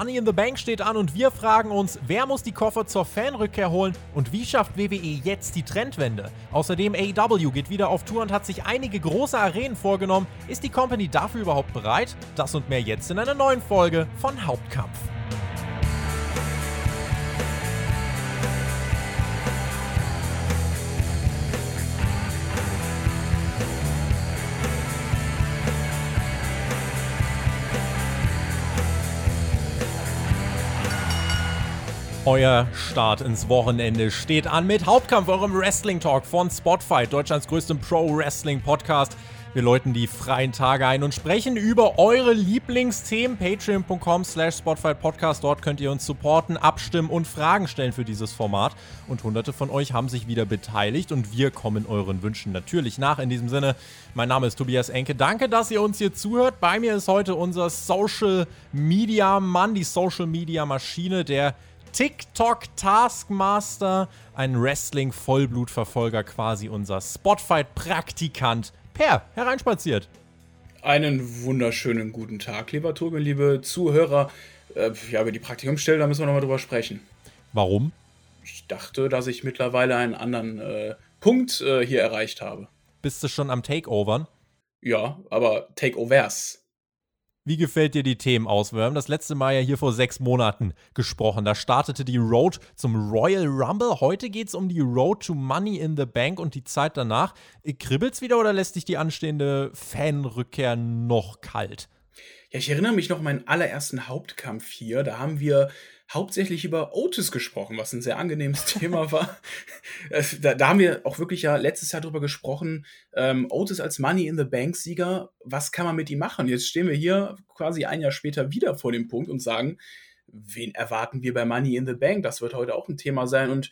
Money in the Bank steht an und wir fragen uns, wer muss die Koffer zur Fanrückkehr holen und wie schafft WWE jetzt die Trendwende? Außerdem AEW geht wieder auf Tour und hat sich einige große Arenen vorgenommen. Ist die Company dafür überhaupt bereit? Das und mehr jetzt in einer neuen Folge von Hauptkampf. Euer Start ins Wochenende steht an mit Hauptkampf, eurem Wrestling Talk von Spotfight, Deutschlands größtem Pro Wrestling Podcast. Wir läuten die freien Tage ein und sprechen über eure Lieblingsthemen. Patreon.com slash Spotfight Podcast. Dort könnt ihr uns supporten, abstimmen und Fragen stellen für dieses Format. Und hunderte von euch haben sich wieder beteiligt und wir kommen euren Wünschen natürlich nach. In diesem Sinne, mein Name ist Tobias Enke. Danke, dass ihr uns hier zuhört. Bei mir ist heute unser Social Media Mann, die Social Media Maschine, der TikTok Taskmaster, ein Wrestling-Vollblutverfolger, quasi unser Spotfight-Praktikant, Per, hereinspaziert. Einen wunderschönen guten Tag, lieber Tobi, liebe Zuhörer. Äh, ja, über die Praktikumsstelle, da müssen wir nochmal drüber sprechen. Warum? Ich dachte, dass ich mittlerweile einen anderen äh, Punkt äh, hier erreicht habe. Bist du schon am Takeovern? Ja, aber Takeovers. Wie gefällt dir die Themenauswahl? Wir haben das letzte Mal ja hier vor sechs Monaten gesprochen. Da startete die Road zum Royal Rumble. Heute geht es um die Road to Money in the Bank und die Zeit danach. Kribbelt's wieder oder lässt dich die anstehende Fanrückkehr noch kalt? Ja, ich erinnere mich noch an meinen allerersten Hauptkampf hier. Da haben wir hauptsächlich über Otis gesprochen, was ein sehr angenehmes Thema war. da, da, haben wir auch wirklich ja letztes Jahr drüber gesprochen. Ähm, Otis als Money in the Bank Sieger, was kann man mit ihm machen? Jetzt stehen wir hier quasi ein Jahr später wieder vor dem Punkt und sagen, wen erwarten wir bei Money in the Bank? Das wird heute auch ein Thema sein und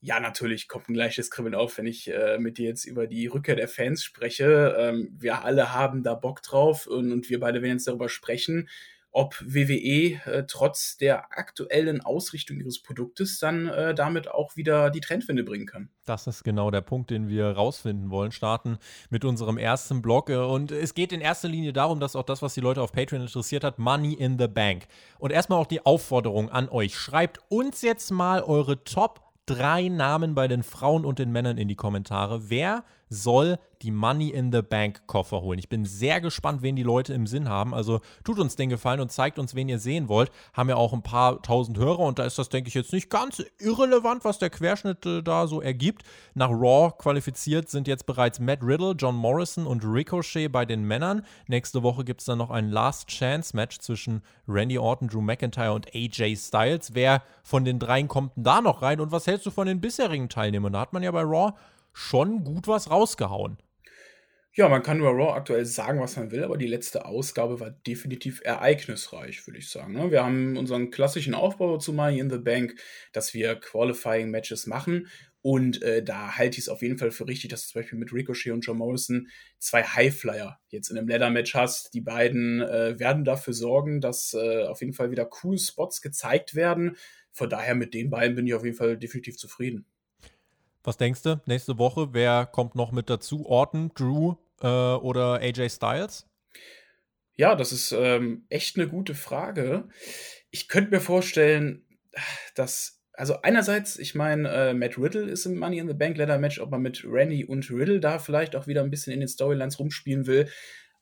ja, natürlich kommt ein gleiches Kribbeln auf, wenn ich äh, mit dir jetzt über die Rückkehr der Fans spreche. Ähm, wir alle haben da Bock drauf und, und wir beide werden jetzt darüber sprechen ob WWE äh, trotz der aktuellen Ausrichtung ihres Produktes dann äh, damit auch wieder die Trendwende bringen kann. Das ist genau der Punkt, den wir rausfinden wollen. Starten mit unserem ersten Blog. Äh, und es geht in erster Linie darum, dass auch das, was die Leute auf Patreon interessiert hat, Money in the Bank. Und erstmal auch die Aufforderung an euch. Schreibt uns jetzt mal eure Top drei Namen bei den Frauen und den Männern in die Kommentare. Wer soll die Money in the Bank Koffer holen. Ich bin sehr gespannt, wen die Leute im Sinn haben. Also tut uns den Gefallen und zeigt uns, wen ihr sehen wollt. Haben ja auch ein paar tausend Hörer und da ist das, denke ich, jetzt nicht ganz irrelevant, was der Querschnitt äh, da so ergibt. Nach Raw qualifiziert sind jetzt bereits Matt Riddle, John Morrison und Ricochet bei den Männern. Nächste Woche gibt es dann noch ein Last Chance Match zwischen Randy Orton, Drew McIntyre und AJ Styles. Wer von den dreien kommt denn da noch rein und was hältst du von den bisherigen Teilnehmern? Da hat man ja bei Raw schon gut was rausgehauen. Ja, man kann über Raw aktuell sagen, was man will, aber die letzte Ausgabe war definitiv ereignisreich, würde ich sagen. Ne? Wir haben unseren klassischen Aufbau zu Money in the Bank, dass wir Qualifying Matches machen. Und äh, da halte ich es auf jeden Fall für richtig, dass du zum Beispiel mit Ricochet und John Morrison zwei Highflyer jetzt in einem Leather-Match hast. Die beiden äh, werden dafür sorgen, dass äh, auf jeden Fall wieder coole Spots gezeigt werden. Von daher mit den beiden bin ich auf jeden Fall definitiv zufrieden. Was denkst du, nächste Woche, wer kommt noch mit dazu? Orton, Drew äh, oder AJ Styles? Ja, das ist ähm, echt eine gute Frage. Ich könnte mir vorstellen, dass, also einerseits, ich meine, äh, Matt Riddle ist im Money in the Bank Ladder Match, ob man mit Randy und Riddle da vielleicht auch wieder ein bisschen in den Storylines rumspielen will.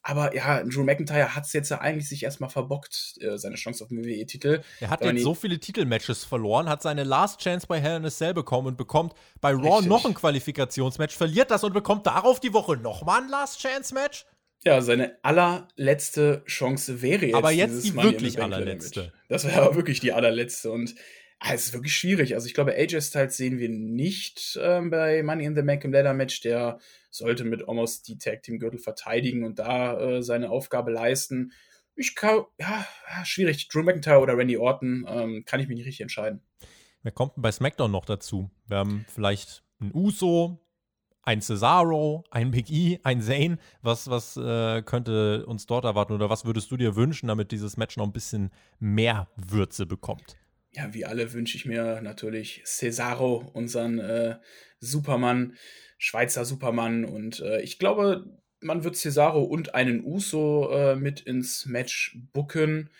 Aber ja, Drew McIntyre hat es jetzt ja eigentlich sich erstmal verbockt, äh, seine Chance auf den WWE-Titel. Er hat jetzt so viele Titelmatches verloren, hat seine Last Chance bei Hell in a Cell bekommen und bekommt bei Raw Richtig. noch ein Qualifikationsmatch, verliert das und bekommt darauf die Woche nochmal ein Last Chance-Match. Ja, seine allerletzte Chance wäre jetzt. Aber jetzt die wirklich allerletzte. Das wäre aber wirklich die allerletzte. Und ah, es ist wirklich schwierig. Also ich glaube, AJ Styles sehen wir nicht ähm, bei Money in the Bank im Leather Match. Der sollte mit Almost die Tag Team Gürtel verteidigen und da äh, seine Aufgabe leisten. Ich kann, ja, schwierig. Drew McIntyre oder Randy Orton, ähm, kann ich mich nicht richtig entscheiden. Wer kommt bei SmackDown noch dazu? Wir haben vielleicht ein Uso, ein Cesaro, ein Big E, ein Zane. Was, was äh, könnte uns dort erwarten oder was würdest du dir wünschen, damit dieses Match noch ein bisschen mehr Würze bekommt? Ja, wie alle wünsche ich mir natürlich Cesaro, unseren äh, Supermann. Schweizer Supermann. Und äh, ich glaube, man wird Cesaro und einen Uso äh, mit ins Match booken.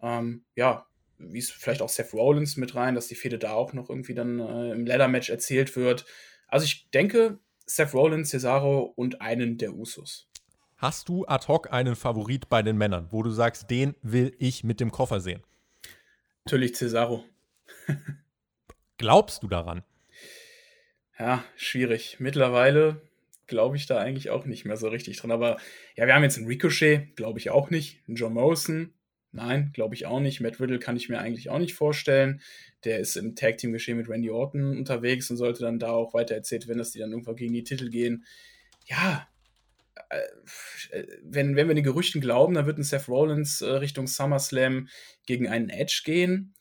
Ähm, ja, wie es vielleicht auch Seth Rollins mit rein, dass die Fehde da auch noch irgendwie dann äh, im Leather-Match erzählt wird. Also ich denke, Seth Rollins, Cesaro und einen der Usos. Hast du ad hoc einen Favorit bei den Männern, wo du sagst, den will ich mit dem Koffer sehen? Natürlich Cesaro. Glaubst du daran? Ja, schwierig. Mittlerweile glaube ich da eigentlich auch nicht mehr so richtig dran. Aber ja, wir haben jetzt einen Ricochet, glaube ich auch nicht. Einen John Morrison, nein, glaube ich auch nicht. Matt Riddle kann ich mir eigentlich auch nicht vorstellen. Der ist im Tag-Team-Geschehen mit Randy Orton unterwegs und sollte dann da auch weiter erzählt werden, dass die dann irgendwann gegen die Titel gehen. Ja, wenn, wenn wir den Gerüchten glauben, dann wird ein Seth Rollins äh, Richtung SummerSlam gegen einen Edge gehen.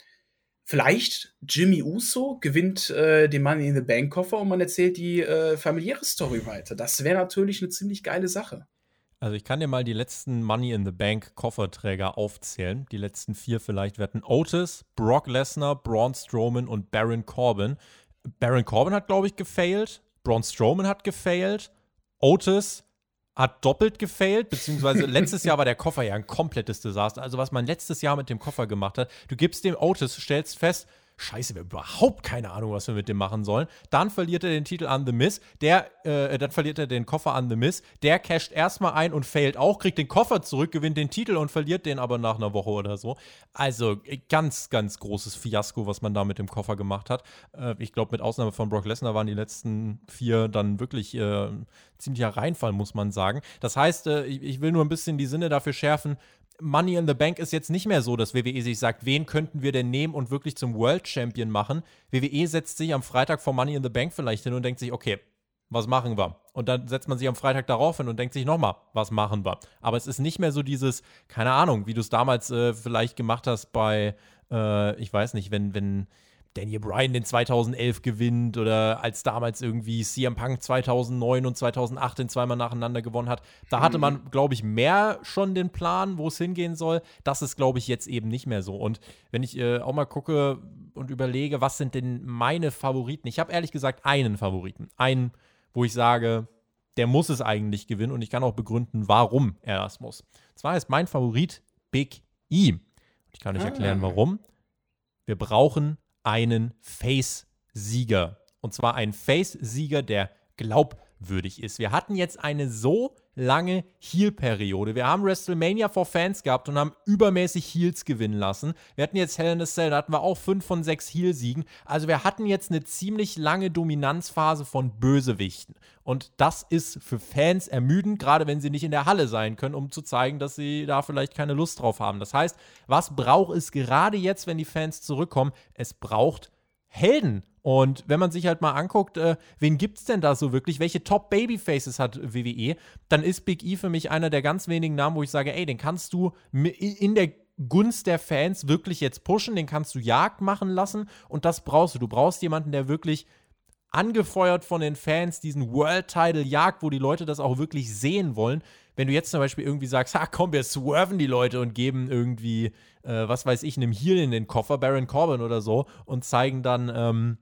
Vielleicht Jimmy Uso gewinnt äh, den Money in the Bank Koffer und man erzählt die äh, familiäre Story weiter. Das wäre natürlich eine ziemlich geile Sache. Also ich kann dir mal die letzten Money in the Bank Kofferträger aufzählen. Die letzten vier vielleicht. Hatten Otis, Brock Lesnar, Braun Strowman und Baron Corbin. Baron Corbin hat, glaube ich, gefailt. Braun Strowman hat gefailt. Otis hat doppelt gefailt, beziehungsweise letztes Jahr war der Koffer ja ein komplettes Desaster. Also was man letztes Jahr mit dem Koffer gemacht hat, du gibst dem Otis, stellst fest, Scheiße, wir haben überhaupt keine Ahnung, was wir mit dem machen sollen. Dann verliert er den Titel an The Miz. Der, äh, dann verliert er den Koffer an The Miz. Der casht erstmal ein und failt auch, kriegt den Koffer zurück, gewinnt den Titel und verliert den aber nach einer Woche oder so. Also ganz, ganz großes Fiasko, was man da mit dem Koffer gemacht hat. Äh, ich glaube, mit Ausnahme von Brock Lesnar waren die letzten vier dann wirklich äh, ziemlicher Reinfall, muss man sagen. Das heißt, äh, ich, ich will nur ein bisschen die Sinne dafür schärfen. Money in the Bank ist jetzt nicht mehr so, dass WWE sich sagt, wen könnten wir denn nehmen und wirklich zum World Champion machen. WWE setzt sich am Freitag vor Money in the Bank vielleicht hin und denkt sich, okay, was machen wir? Und dann setzt man sich am Freitag darauf hin und denkt sich nochmal, was machen wir? Aber es ist nicht mehr so dieses, keine Ahnung, wie du es damals äh, vielleicht gemacht hast bei, äh, ich weiß nicht, wenn, wenn Daniel Bryan den 2011 gewinnt oder als damals irgendwie CM Punk 2009 und 2008 den zweimal nacheinander gewonnen hat. Da hatte man, mhm. glaube ich, mehr schon den Plan, wo es hingehen soll. Das ist, glaube ich, jetzt eben nicht mehr so. Und wenn ich äh, auch mal gucke und überlege, was sind denn meine Favoriten? Ich habe ehrlich gesagt einen Favoriten. Einen, wo ich sage, der muss es eigentlich gewinnen und ich kann auch begründen, warum er das muss. Und zwar ist mein Favorit Big E. Ich kann euch erklären, ah. warum. Wir brauchen einen Face-Sieger. Und zwar einen Face-Sieger, der glaubwürdig ist. Wir hatten jetzt eine so lange Heal-Periode. Wir haben WrestleMania for Fans gehabt und haben übermäßig Heals gewinnen lassen. Wir hatten jetzt Hell in a Cell, da hatten wir auch 5 von 6 Heal-Siegen. Also wir hatten jetzt eine ziemlich lange Dominanzphase von Bösewichten. Und das ist für Fans ermüdend, gerade wenn sie nicht in der Halle sein können, um zu zeigen, dass sie da vielleicht keine Lust drauf haben. Das heißt, was braucht es gerade jetzt, wenn die Fans zurückkommen? Es braucht Helden. Und wenn man sich halt mal anguckt, äh, wen es denn da so wirklich? Welche Top-Babyfaces hat WWE? Dann ist Big E für mich einer der ganz wenigen Namen, wo ich sage, ey, den kannst du in der Gunst der Fans wirklich jetzt pushen, den kannst du Jagd machen lassen und das brauchst du. Du brauchst jemanden, der wirklich angefeuert von den Fans diesen World Title jagt, wo die Leute das auch wirklich sehen wollen. Wenn du jetzt zum Beispiel irgendwie sagst, ha komm, wir swerven die Leute und geben irgendwie, äh, was weiß ich, einem Heal in den Koffer, Baron Corbin oder so, und zeigen dann, ähm,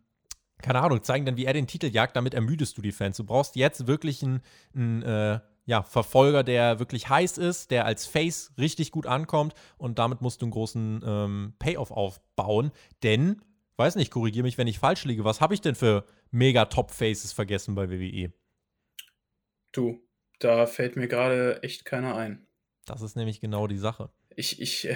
keine Ahnung, zeigen dann, wie er den Titel jagt, damit ermüdest du die Fans. Du brauchst jetzt wirklich einen, einen äh, ja, Verfolger, der wirklich heiß ist, der als Face richtig gut ankommt und damit musst du einen großen ähm, Payoff aufbauen, denn weiß nicht, korrigiere mich, wenn ich falsch liege. Was habe ich denn für mega Top-Faces vergessen bei WWE? Du, da fällt mir gerade echt keiner ein. Das ist nämlich genau die Sache. Ich, ich äh,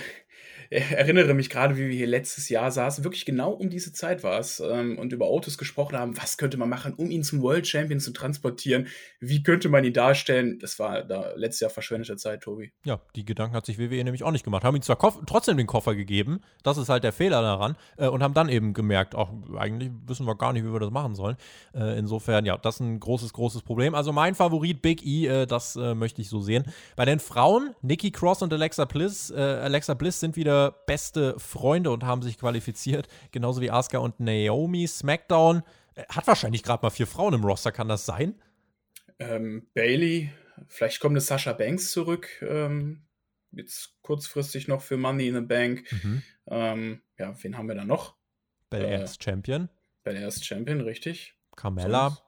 erinnere mich gerade, wie wir hier letztes Jahr saßen, wirklich genau um diese Zeit war es, ähm, und über Autos gesprochen haben, was könnte man machen, um ihn zum World Champion zu transportieren, wie könnte man ihn darstellen. Das war da letztes Jahr verschwendete Zeit, Tobi. Ja, die Gedanken hat sich WWE nämlich auch nicht gemacht. Haben ihm zwar trotzdem den Koffer gegeben, das ist halt der Fehler daran, äh, und haben dann eben gemerkt, ach, eigentlich wissen wir gar nicht, wie wir das machen sollen. Äh, insofern, ja, das ist ein großes, großes Problem. Also mein Favorit Big E, äh, das äh, möchte ich so sehen. Bei den Frauen, Nikki Cross und Alexa Bliss, äh, Alexa Bliss sind wieder beste Freunde und haben sich qualifiziert, genauso wie Asuka und Naomi. SmackDown äh, hat wahrscheinlich gerade mal vier Frauen im Roster, kann das sein? Ähm, Bailey, vielleicht kommt eine Sascha Banks zurück, ähm, jetzt kurzfristig noch für Money in the Bank. Mhm. Ähm, ja, wen haben wir da noch? Belair ist äh, Champion. Belair ist Champion, richtig. Carmella. Sonst?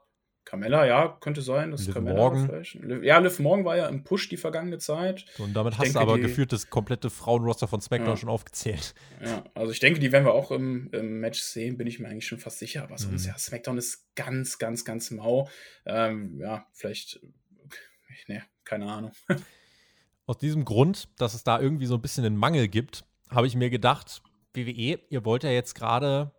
Carmella, ja, könnte sein. Das Liv Carmella Morgan. vielleicht. Liv- Ja, Liv Morgan war ja im Push die vergangene Zeit. Und damit Ich hast du denke, aber die- gefühlt das komplette Frauenroster von SmackDown Ja. schon aufgezählt. Ja, also ich denke, die werden wir auch im, im Match sehen, bin ich mir eigentlich schon fast sicher. Aber sonst, Mhm. ja, SmackDown ist ganz, ganz, ganz mau. Ähm, ja, vielleicht, ne, keine Ahnung. Aus diesem Grund, dass es da irgendwie so ein bisschen einen Mangel gibt, habe ich mir gedacht, WWE, ihr wollt ja jetzt gerade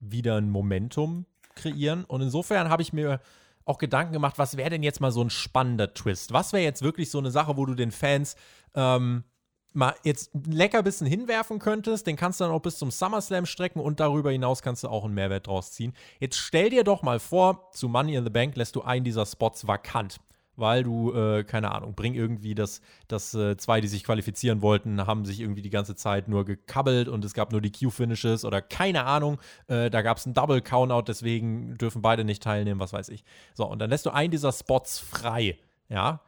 wieder ein Momentum kreieren. Und insofern habe ich mir auch Gedanken gemacht, was wäre denn jetzt mal so ein spannender Twist? Was wäre jetzt wirklich so eine Sache, wo du den Fans ähm, mal jetzt ein Leckerbissen hinwerfen könntest, den kannst du dann auch bis zum SummerSlam strecken und darüber hinaus kannst du auch einen Mehrwert draus ziehen. Jetzt stell dir doch mal vor, zu Money in the Bank lässt du einen dieser Spots vakant. Weil du, äh, keine Ahnung, bring irgendwie das, das äh, zwei, die sich qualifizieren wollten, haben sich irgendwie die ganze Zeit nur gekabbelt und es gab nur die Q-Finishes oder keine Ahnung, äh, da gab es einen Double-Countout, deswegen dürfen beide nicht teilnehmen, was weiß ich. So, und dann lässt du einen dieser Spots frei, ja,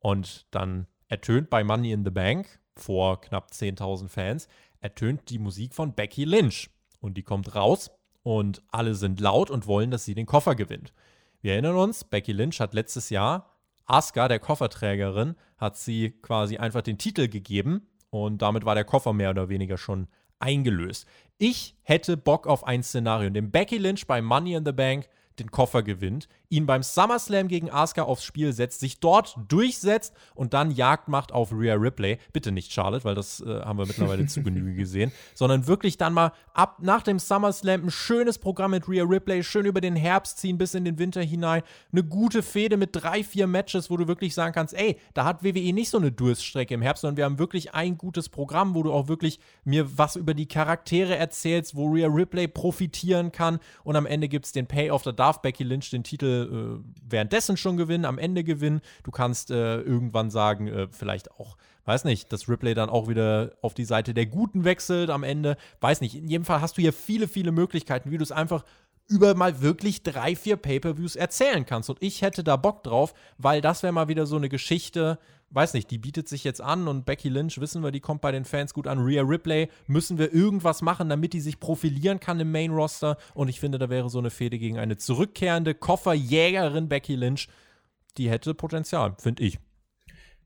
und dann ertönt bei Money in the Bank vor knapp 10.000 Fans, ertönt die Musik von Becky Lynch. Und die kommt raus und alle sind laut und wollen, dass sie den Koffer gewinnt. Wir erinnern uns, Becky Lynch hat letztes Jahr Asuka, der Kofferträgerin, hat sie quasi einfach den Titel gegeben und damit war der Koffer mehr oder weniger schon eingelöst. Ich hätte Bock auf ein Szenario, in dem Becky Lynch bei Money in the Bank den Koffer gewinnt, ihn beim SummerSlam gegen Asuka aufs Spiel setzt, sich dort durchsetzt und dann Jagd macht auf Rhea Ripley. Bitte nicht Charlotte, weil das äh, haben wir mittlerweile zu Genüge gesehen, sondern wirklich dann mal ab nach dem SummerSlam ein schönes Programm mit Rhea Ripley, schön über den Herbst ziehen bis in den Winter hinein, eine gute Fehde mit drei, vier Matches, wo du wirklich sagen kannst, ey, da hat WWE nicht so eine Durststrecke im Herbst, sondern wir haben wirklich ein gutes Programm, wo du auch wirklich mir was über die Charaktere erzählst, wo Rhea Ripley profitieren kann. Und am Ende gibt es den Payoff, da darf Becky Lynch den Titel äh, währenddessen schon gewinnen, am Ende gewinnen. Du kannst äh, irgendwann sagen, äh, vielleicht auch, weiß nicht, dass Ripley dann auch wieder auf die Seite der Guten wechselt am Ende. Weiß nicht. In jedem Fall hast du hier viele, viele Möglichkeiten, wie du es einfach über mal wirklich drei, vier Pay-Per-Views erzählen kannst. Und ich hätte da Bock drauf, weil das wäre mal wieder so eine Geschichte, weiß nicht, die bietet sich jetzt an und Becky Lynch, wissen wir, die kommt bei den Fans gut an. Rhea Ripley, müssen wir irgendwas machen, damit die sich profilieren kann im Main-Roster. Und ich finde, da wäre so eine Fehde gegen eine zurückkehrende Kofferjägerin Becky Lynch, die hätte Potenzial, finde ich.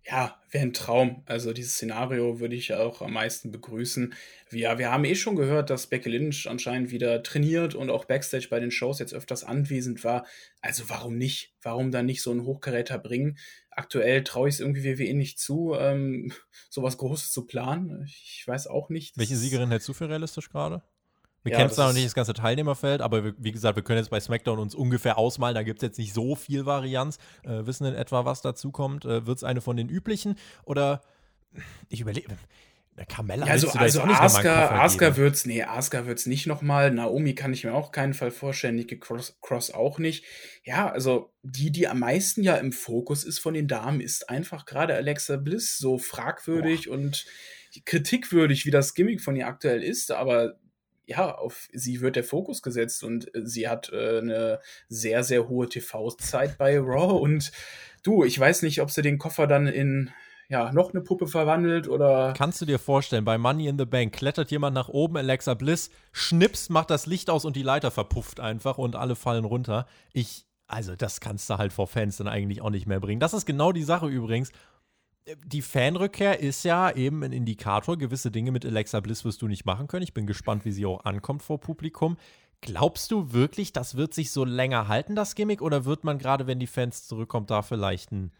Ja, wäre ein Traum. Also dieses Szenario würde ich auch am meisten begrüßen. Wir, wir haben eh schon gehört, dass Becky Lynch anscheinend wieder trainiert und auch Backstage bei den Shows jetzt öfters anwesend war. Also warum nicht? Warum dann nicht so einen Hochkaräter bringen? Aktuell traue ich es irgendwie WWE nicht zu, ähm, sowas Großes zu planen. Ich weiß auch nicht. Welche Siegerin hältst du für realistisch gerade? Wir Ja, kennen zwar noch nicht das ganze Teilnehmerfeld, aber wir, wie gesagt, wir können jetzt bei SmackDown uns ungefähr ausmalen. Da gibt es jetzt nicht so viel Varianz. Äh, wissen in etwa, was dazu kommt. Äh, Wird es eine von den üblichen? Oder ich überlege. Carmella also, also auch nicht noch mal einen Asuka, Asuka wird's, nee, Asuka wird's nicht nochmal. Naomi kann ich mir auch keinen Fall vorstellen. Nikki Cross, Cross auch nicht. Ja, also die, die am meisten ja im Fokus ist von den Damen, ist einfach gerade Alexa Bliss so fragwürdig und kritikwürdig, wie das Gimmick von ihr aktuell ist. Aber ja, auf sie wird der Fokus gesetzt und äh, sie hat äh, eine sehr, sehr hohe TV-Zeit bei Raw. Und du, ich weiß nicht, ob sie den Koffer dann in ja, noch eine Puppe verwandelt oder. Kannst du dir vorstellen, bei Money in the Bank klettert jemand nach oben, Alexa Bliss, schnips, macht das Licht aus und die Leiter verpufft einfach und alle fallen runter. Ich, also das kannst du halt vor Fans dann eigentlich auch nicht mehr bringen. Das ist genau die Sache übrigens. Die Fanrückkehr ist ja eben ein Indikator. Gewisse Dinge mit Alexa Bliss wirst du nicht machen können. Ich bin gespannt, wie sie auch ankommt vor Publikum. Glaubst du wirklich, das wird sich so länger halten, das Gimmick? Oder wird man gerade, wenn die Fans zurückkommen, da vielleicht einen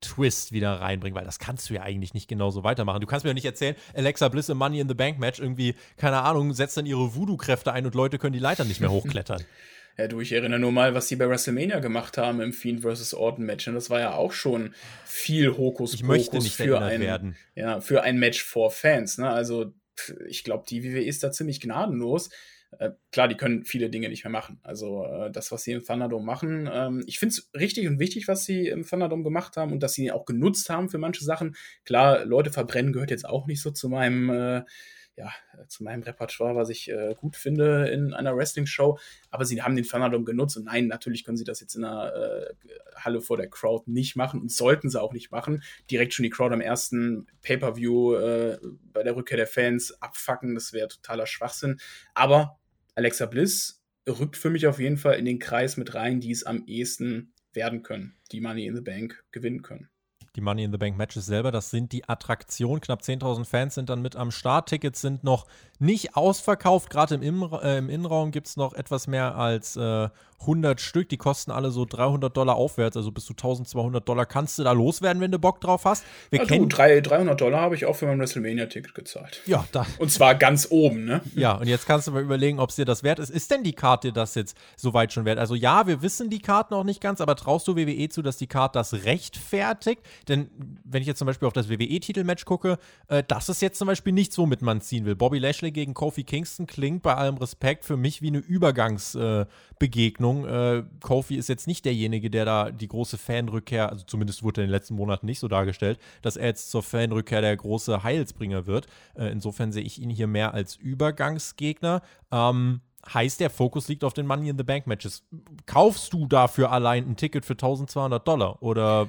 Twist wieder reinbringen? Weil das kannst du ja eigentlich nicht genauso weitermachen. Du kannst mir ja nicht erzählen, Alexa Bliss im Money in the Bank Match irgendwie, keine Ahnung, setzt dann ihre Voodoo-Kräfte ein und Leute können die Leiter nicht mehr hochklettern. Ja, du, ich erinnere nur mal, was sie bei WrestleMania gemacht haben im Fiend vs. Orton Match. Und das war ja auch schon viel Hokus Ich möchte Pokus nicht für ein, werden. ja, für ein Match vor Fans. Ne? Also, ich glaube, die WWE ist da ziemlich gnadenlos. Äh, klar, die können viele Dinge nicht mehr machen. Also, äh, das, was sie im Thunderdome machen, ähm, ich finde es richtig und wichtig, was sie im Thunderdome gemacht haben und dass sie ihn auch genutzt haben für manche Sachen. Klar, Leute verbrennen gehört jetzt auch nicht so zu meinem. Äh, ja, zu meinem Repertoire, was ich äh, gut finde in einer Wrestling-Show. Aber sie haben den Thunderdome genutzt und nein, natürlich können sie das jetzt in einer äh, Halle vor der Crowd nicht machen und sollten sie auch nicht machen. Direkt schon die Crowd am ersten Pay-Per-View bei der Rückkehr der Fans abfacken, das wäre totaler Schwachsinn. Aber Alexa Bliss rückt für mich auf jeden Fall in den Kreis mit rein, die es am ehesten werden können, die Money in the Bank gewinnen können die Money in the Bank Matches selber. Das sind die Attraktionen. Knapp 10.000 Fans sind dann mit am Start. Tickets sind noch nicht ausverkauft. Gerade im, äh, im Innenraum gibt es noch etwas mehr als äh, 100 Stück. Die kosten alle so 300 Dollar aufwärts. Also bis zu 1200 Dollar kannst du da loswerden, wenn du Bock drauf hast. Wir ja, kennen du, 300 Dollar habe ich auch für mein WrestleMania-Ticket gezahlt. Ja, da. Und zwar ganz oben, ne? Ja, und jetzt kannst du mal überlegen, ob es dir das wert ist. Ist denn die Karte das jetzt soweit schon wert? Also ja, wir wissen die Karten auch nicht ganz, aber traust du WWE zu, dass die Karte das rechtfertigt? Denn wenn ich jetzt zum Beispiel auf das WWE-Titelmatch gucke, äh, das ist jetzt zum Beispiel nichts, womit man ziehen will. Bobby Lashley gegen Kofi Kingston klingt bei allem Respekt für mich wie eine Übergangsbegegnung. Äh, äh, Kofi ist jetzt nicht derjenige, der da die große Fanrückkehr, also zumindest wurde in den letzten Monaten nicht so dargestellt, dass er jetzt zur Fanrückkehr der große Heilsbringer wird. Äh, insofern sehe ich ihn hier mehr als Übergangsgegner. Ähm, heißt, der Fokus liegt auf den Money in the Bank Matches. Kaufst du dafür allein ein Ticket für 1200 Dollar oder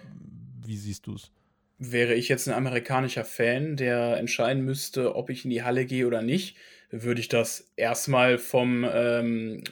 wie siehst du es? Wäre ich jetzt ein amerikanischer Fan, der entscheiden müsste, ob ich in die Halle gehe oder nicht, würde ich das erstmal vom ähm,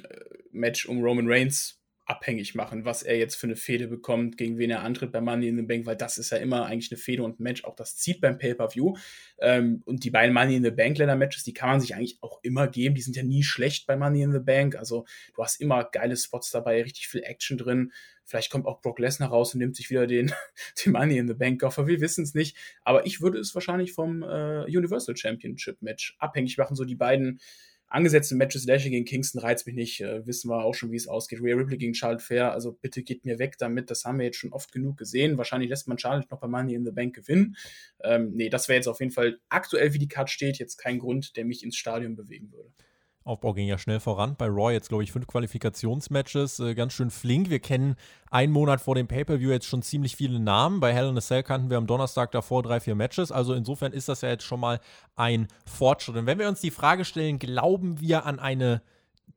Match um Roman Reigns abhängig machen, was er jetzt für eine Fehde bekommt, gegen wen er antritt bei Money in the Bank, weil das ist ja immer eigentlich eine Fehde und ein Match, auch das zieht beim Pay-Per-View. Ähm, und die beiden Money in the Bank Leather Matches, die kann man sich eigentlich auch immer geben, die sind ja nie schlecht bei Money in the Bank, also du hast immer geile Spots dabei, richtig viel Action drin. Vielleicht kommt auch Brock Lesnar raus und nimmt sich wieder den, den Money in the Bank Koffer, wir wissen es nicht, aber ich würde es wahrscheinlich vom äh, Universal Championship Match abhängig machen, so die beiden angesetzte Matches Lashley gegen Kingston reizt mich nicht. Äh, wissen wir auch schon, wie es ausgeht. Rhea Ripley gegen Charlotte Fair, also bitte geht mir weg damit. Das haben wir jetzt schon oft genug gesehen. Wahrscheinlich lässt man Charlotte noch bei Money in the Bank gewinnen. Ähm, nee, das wäre jetzt auf jeden Fall aktuell, wie die Card steht, jetzt kein Grund, der mich ins Stadion bewegen würde. Aufbau ging ja schnell voran. Bei Raw jetzt, glaube ich, fünf Qualifikationsmatches, äh, ganz schön flink. Wir kennen einen Monat vor dem Pay-Per-View jetzt schon ziemlich viele Namen. Bei Hell in a Cell kannten wir am Donnerstag davor drei, vier Matches. Also insofern ist das ja jetzt schon mal ein Fortschritt. Und wenn wir uns die Frage stellen, glauben wir an eine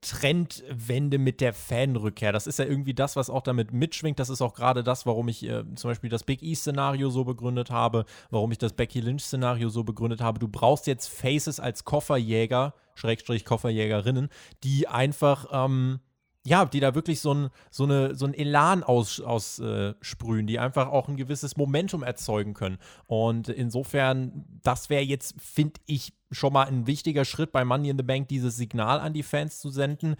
Trendwende mit der Fanrückkehr. Das ist ja irgendwie das, was auch damit mitschwingt. Das ist auch gerade das, warum ich äh, zum Beispiel das Big E-Szenario so begründet habe, warum ich das Becky Lynch-Szenario so begründet habe. Du brauchst jetzt Faces als Kofferjäger, Schrägstrich Kofferjägerinnen, die einfach ähm, ja, die da wirklich so ein, so eine, so ein Elan aussprühen, aus, äh, die einfach auch ein gewisses Momentum erzeugen können. Und insofern, das wäre jetzt, finde ich, schon mal ein wichtiger Schritt bei Money in the Bank, dieses Signal an die Fans zu senden.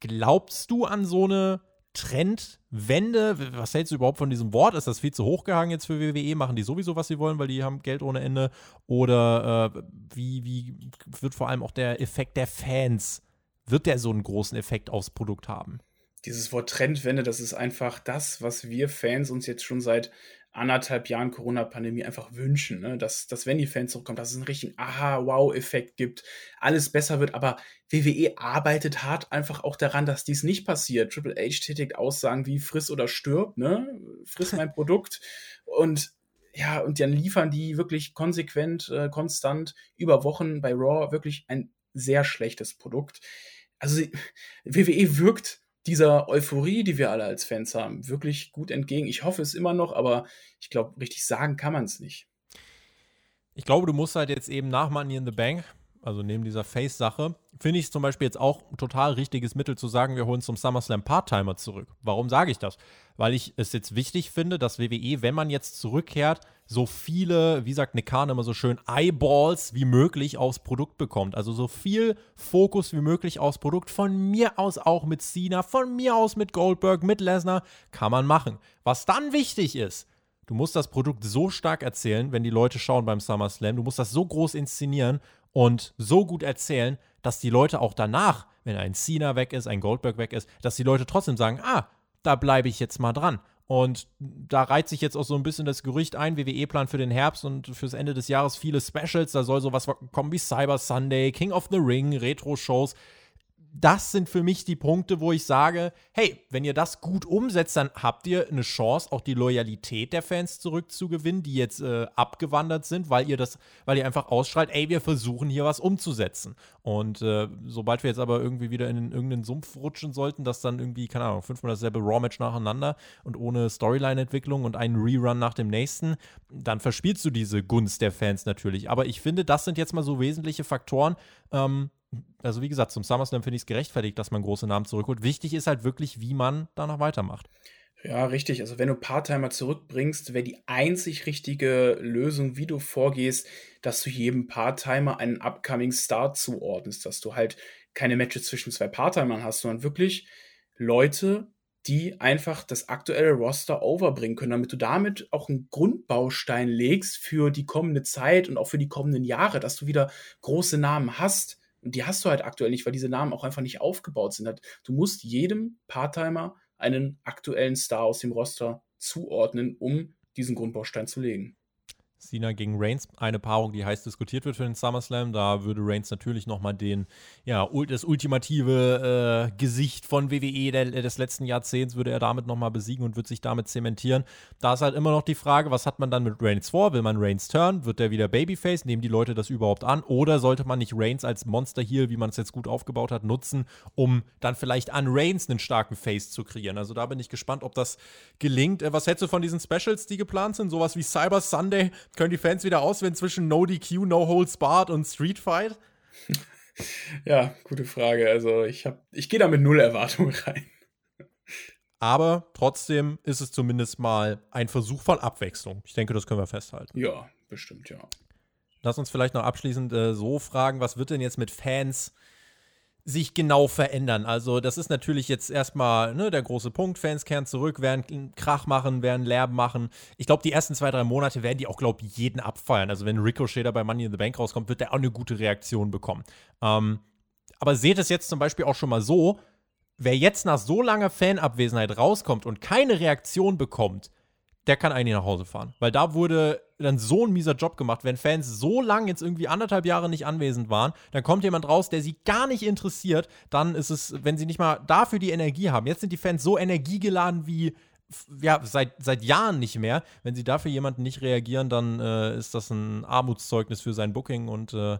Glaubst du an so eine Trendwende? Was hältst du überhaupt von diesem Wort? Ist das viel zu hochgehangen jetzt für WWE? Machen die sowieso, was sie wollen, weil die haben Geld ohne Ende? Oder äh, wie, wie wird vor allem auch der Effekt der Fans wird der so einen großen Effekt aufs Produkt haben? Dieses Wort Trendwende, das ist einfach das, was wir Fans uns jetzt schon seit anderthalb Jahren Corona-Pandemie einfach wünschen, ne? dass, dass wenn die Fans zurückkommen, dass es einen richtigen Aha-Wow-Effekt gibt, alles besser wird, aber WWE arbeitet hart einfach auch daran, dass dies nicht passiert. Triple H tätigt Aussagen wie friss oder stirb, ne? Friss mein Produkt und ja, und dann liefern die wirklich konsequent, äh, konstant über Wochen bei Raw wirklich ein sehr schlechtes Produkt also WWE wirkt dieser Euphorie, die wir alle als Fans haben, wirklich gut entgegen. Ich hoffe es immer noch, aber ich glaube, richtig sagen kann man es nicht. Ich glaube, du musst halt jetzt eben nach Money in the Bank also neben dieser Face-Sache, finde ich zum Beispiel jetzt auch ein total richtiges Mittel zu sagen, wir holen zum SummerSlam Part-Timer zurück. Warum sage ich das? Weil ich es jetzt wichtig finde, dass WWE, wenn man jetzt zurückkehrt, so viele, wie sagt Nick Khan immer so schön, Eyeballs wie möglich aufs Produkt bekommt. Also so viel Fokus wie möglich aufs Produkt. Von mir aus auch mit Cena, von mir aus mit Goldberg, mit Lesnar, kann man machen. Was dann wichtig ist, Du musst das Produkt so stark erzählen, wenn die Leute schauen beim SummerSlam. Du musst das so groß inszenieren und so gut erzählen, dass die Leute auch danach, wenn ein Cena weg ist, ein Goldberg weg ist, dass die Leute trotzdem sagen, ah, da bleibe ich jetzt mal dran. Und da reiht sich jetzt auch so ein bisschen das Gerücht ein, WWE-Plan für den Herbst und fürs Ende des Jahres viele Specials. Da soll sowas kommen wie Cyber Sunday, King of the Ring, Retro-Shows das sind für mich die Punkte, wo ich sage, hey, wenn ihr das gut umsetzt, dann habt ihr eine Chance, auch die Loyalität der Fans zurückzugewinnen, die jetzt äh, abgewandert sind, weil ihr das, weil ihr einfach ausstrahlt, ey, wir versuchen hier was umzusetzen. Und äh, sobald wir jetzt aber irgendwie wieder in irgendeinen Sumpf rutschen sollten, dass dann irgendwie, keine Ahnung, fünfmal dasselbe Raw-Match nacheinander und ohne Storyline-Entwicklung und einen Rerun nach dem nächsten, dann verspielst du diese Gunst der Fans natürlich. Aber ich finde, das sind jetzt mal so wesentliche Faktoren, ähm, also wie gesagt, zum SummerSlam finde ich es gerechtfertigt, dass man große Namen zurückholt. Wichtig ist halt wirklich, wie man danach weitermacht. Ja, richtig. Also wenn du Part-Timer zurückbringst, wäre die einzig richtige Lösung, wie du vorgehst, dass du jedem Part-Timer einen upcoming Star zuordnest, dass du halt keine Matches zwischen zwei Part-Timern hast, sondern wirklich Leute, die einfach das aktuelle Roster overbringen können, damit du damit auch einen Grundbaustein legst für die kommende Zeit und auch für die kommenden Jahre, dass du wieder große Namen hast. Und die hast du halt aktuell nicht, weil diese Namen auch einfach nicht aufgebaut sind. Du musst jedem Part-Timer einen aktuellen Star aus dem Roster zuordnen, um diesen Grundbaustein zu legen. Cena gegen Reigns, eine Paarung, die heiß diskutiert wird für den SummerSlam. Da würde Reigns natürlich nochmal den, ja, das ultimative äh, Gesicht von WWE der, des letzten Jahrzehnts, würde er damit nochmal besiegen und wird sich damit zementieren. Da ist halt immer noch die Frage, was hat man dann mit Reigns vor? Will man Reigns turn? Wird der wieder Babyface? Nehmen die Leute das überhaupt an? Oder sollte man nicht Reigns als Monster Heel, wie man es jetzt gut aufgebaut hat, nutzen, um dann vielleicht an Reigns einen starken Face zu kreieren? Also da bin ich gespannt, ob das gelingt. Äh, was hältst du von diesen Specials, die geplant sind? Sowas wie Cyber Sunday? Können die Fans wieder auswählen zwischen No DQ, No Holds Barred und Street Fight? Ja, gute Frage. Also ich, ich gehe da mit null Erwartungen rein. Aber trotzdem ist es zumindest mal ein Versuch von Abwechslung. Ich denke, das können wir festhalten. Ja, bestimmt, ja. Lass uns vielleicht noch abschließend äh, so fragen, was wird denn jetzt mit Fans sich genau verändern. Also, das ist natürlich jetzt erstmal ne, der große Punkt. Fans kehren zurück, werden Krach machen, werden Lärm machen. Ich glaube, die ersten zwei, drei Monate werden die auch, glaube ich, jeden abfeiern. Also, wenn Ricochet da bei Money in the Bank rauskommt, wird der auch eine gute Reaktion bekommen. Ähm, aber seht es jetzt zum Beispiel auch schon mal so: Wer jetzt nach so langer Fanabwesenheit rauskommt und keine Reaktion bekommt, der kann eigentlich nach Hause fahren. Weil da wurde dann so ein mieser Job gemacht. Wenn Fans so lang jetzt irgendwie anderthalb Jahre nicht anwesend waren, dann kommt jemand raus, der sie gar nicht interessiert. Dann ist es, wenn sie nicht mal dafür die Energie haben. Jetzt sind die Fans so energiegeladen wie ja, seit, seit Jahren nicht mehr. Wenn sie dafür jemanden nicht reagieren, dann äh, ist das ein Armutszeugnis für sein Booking und äh,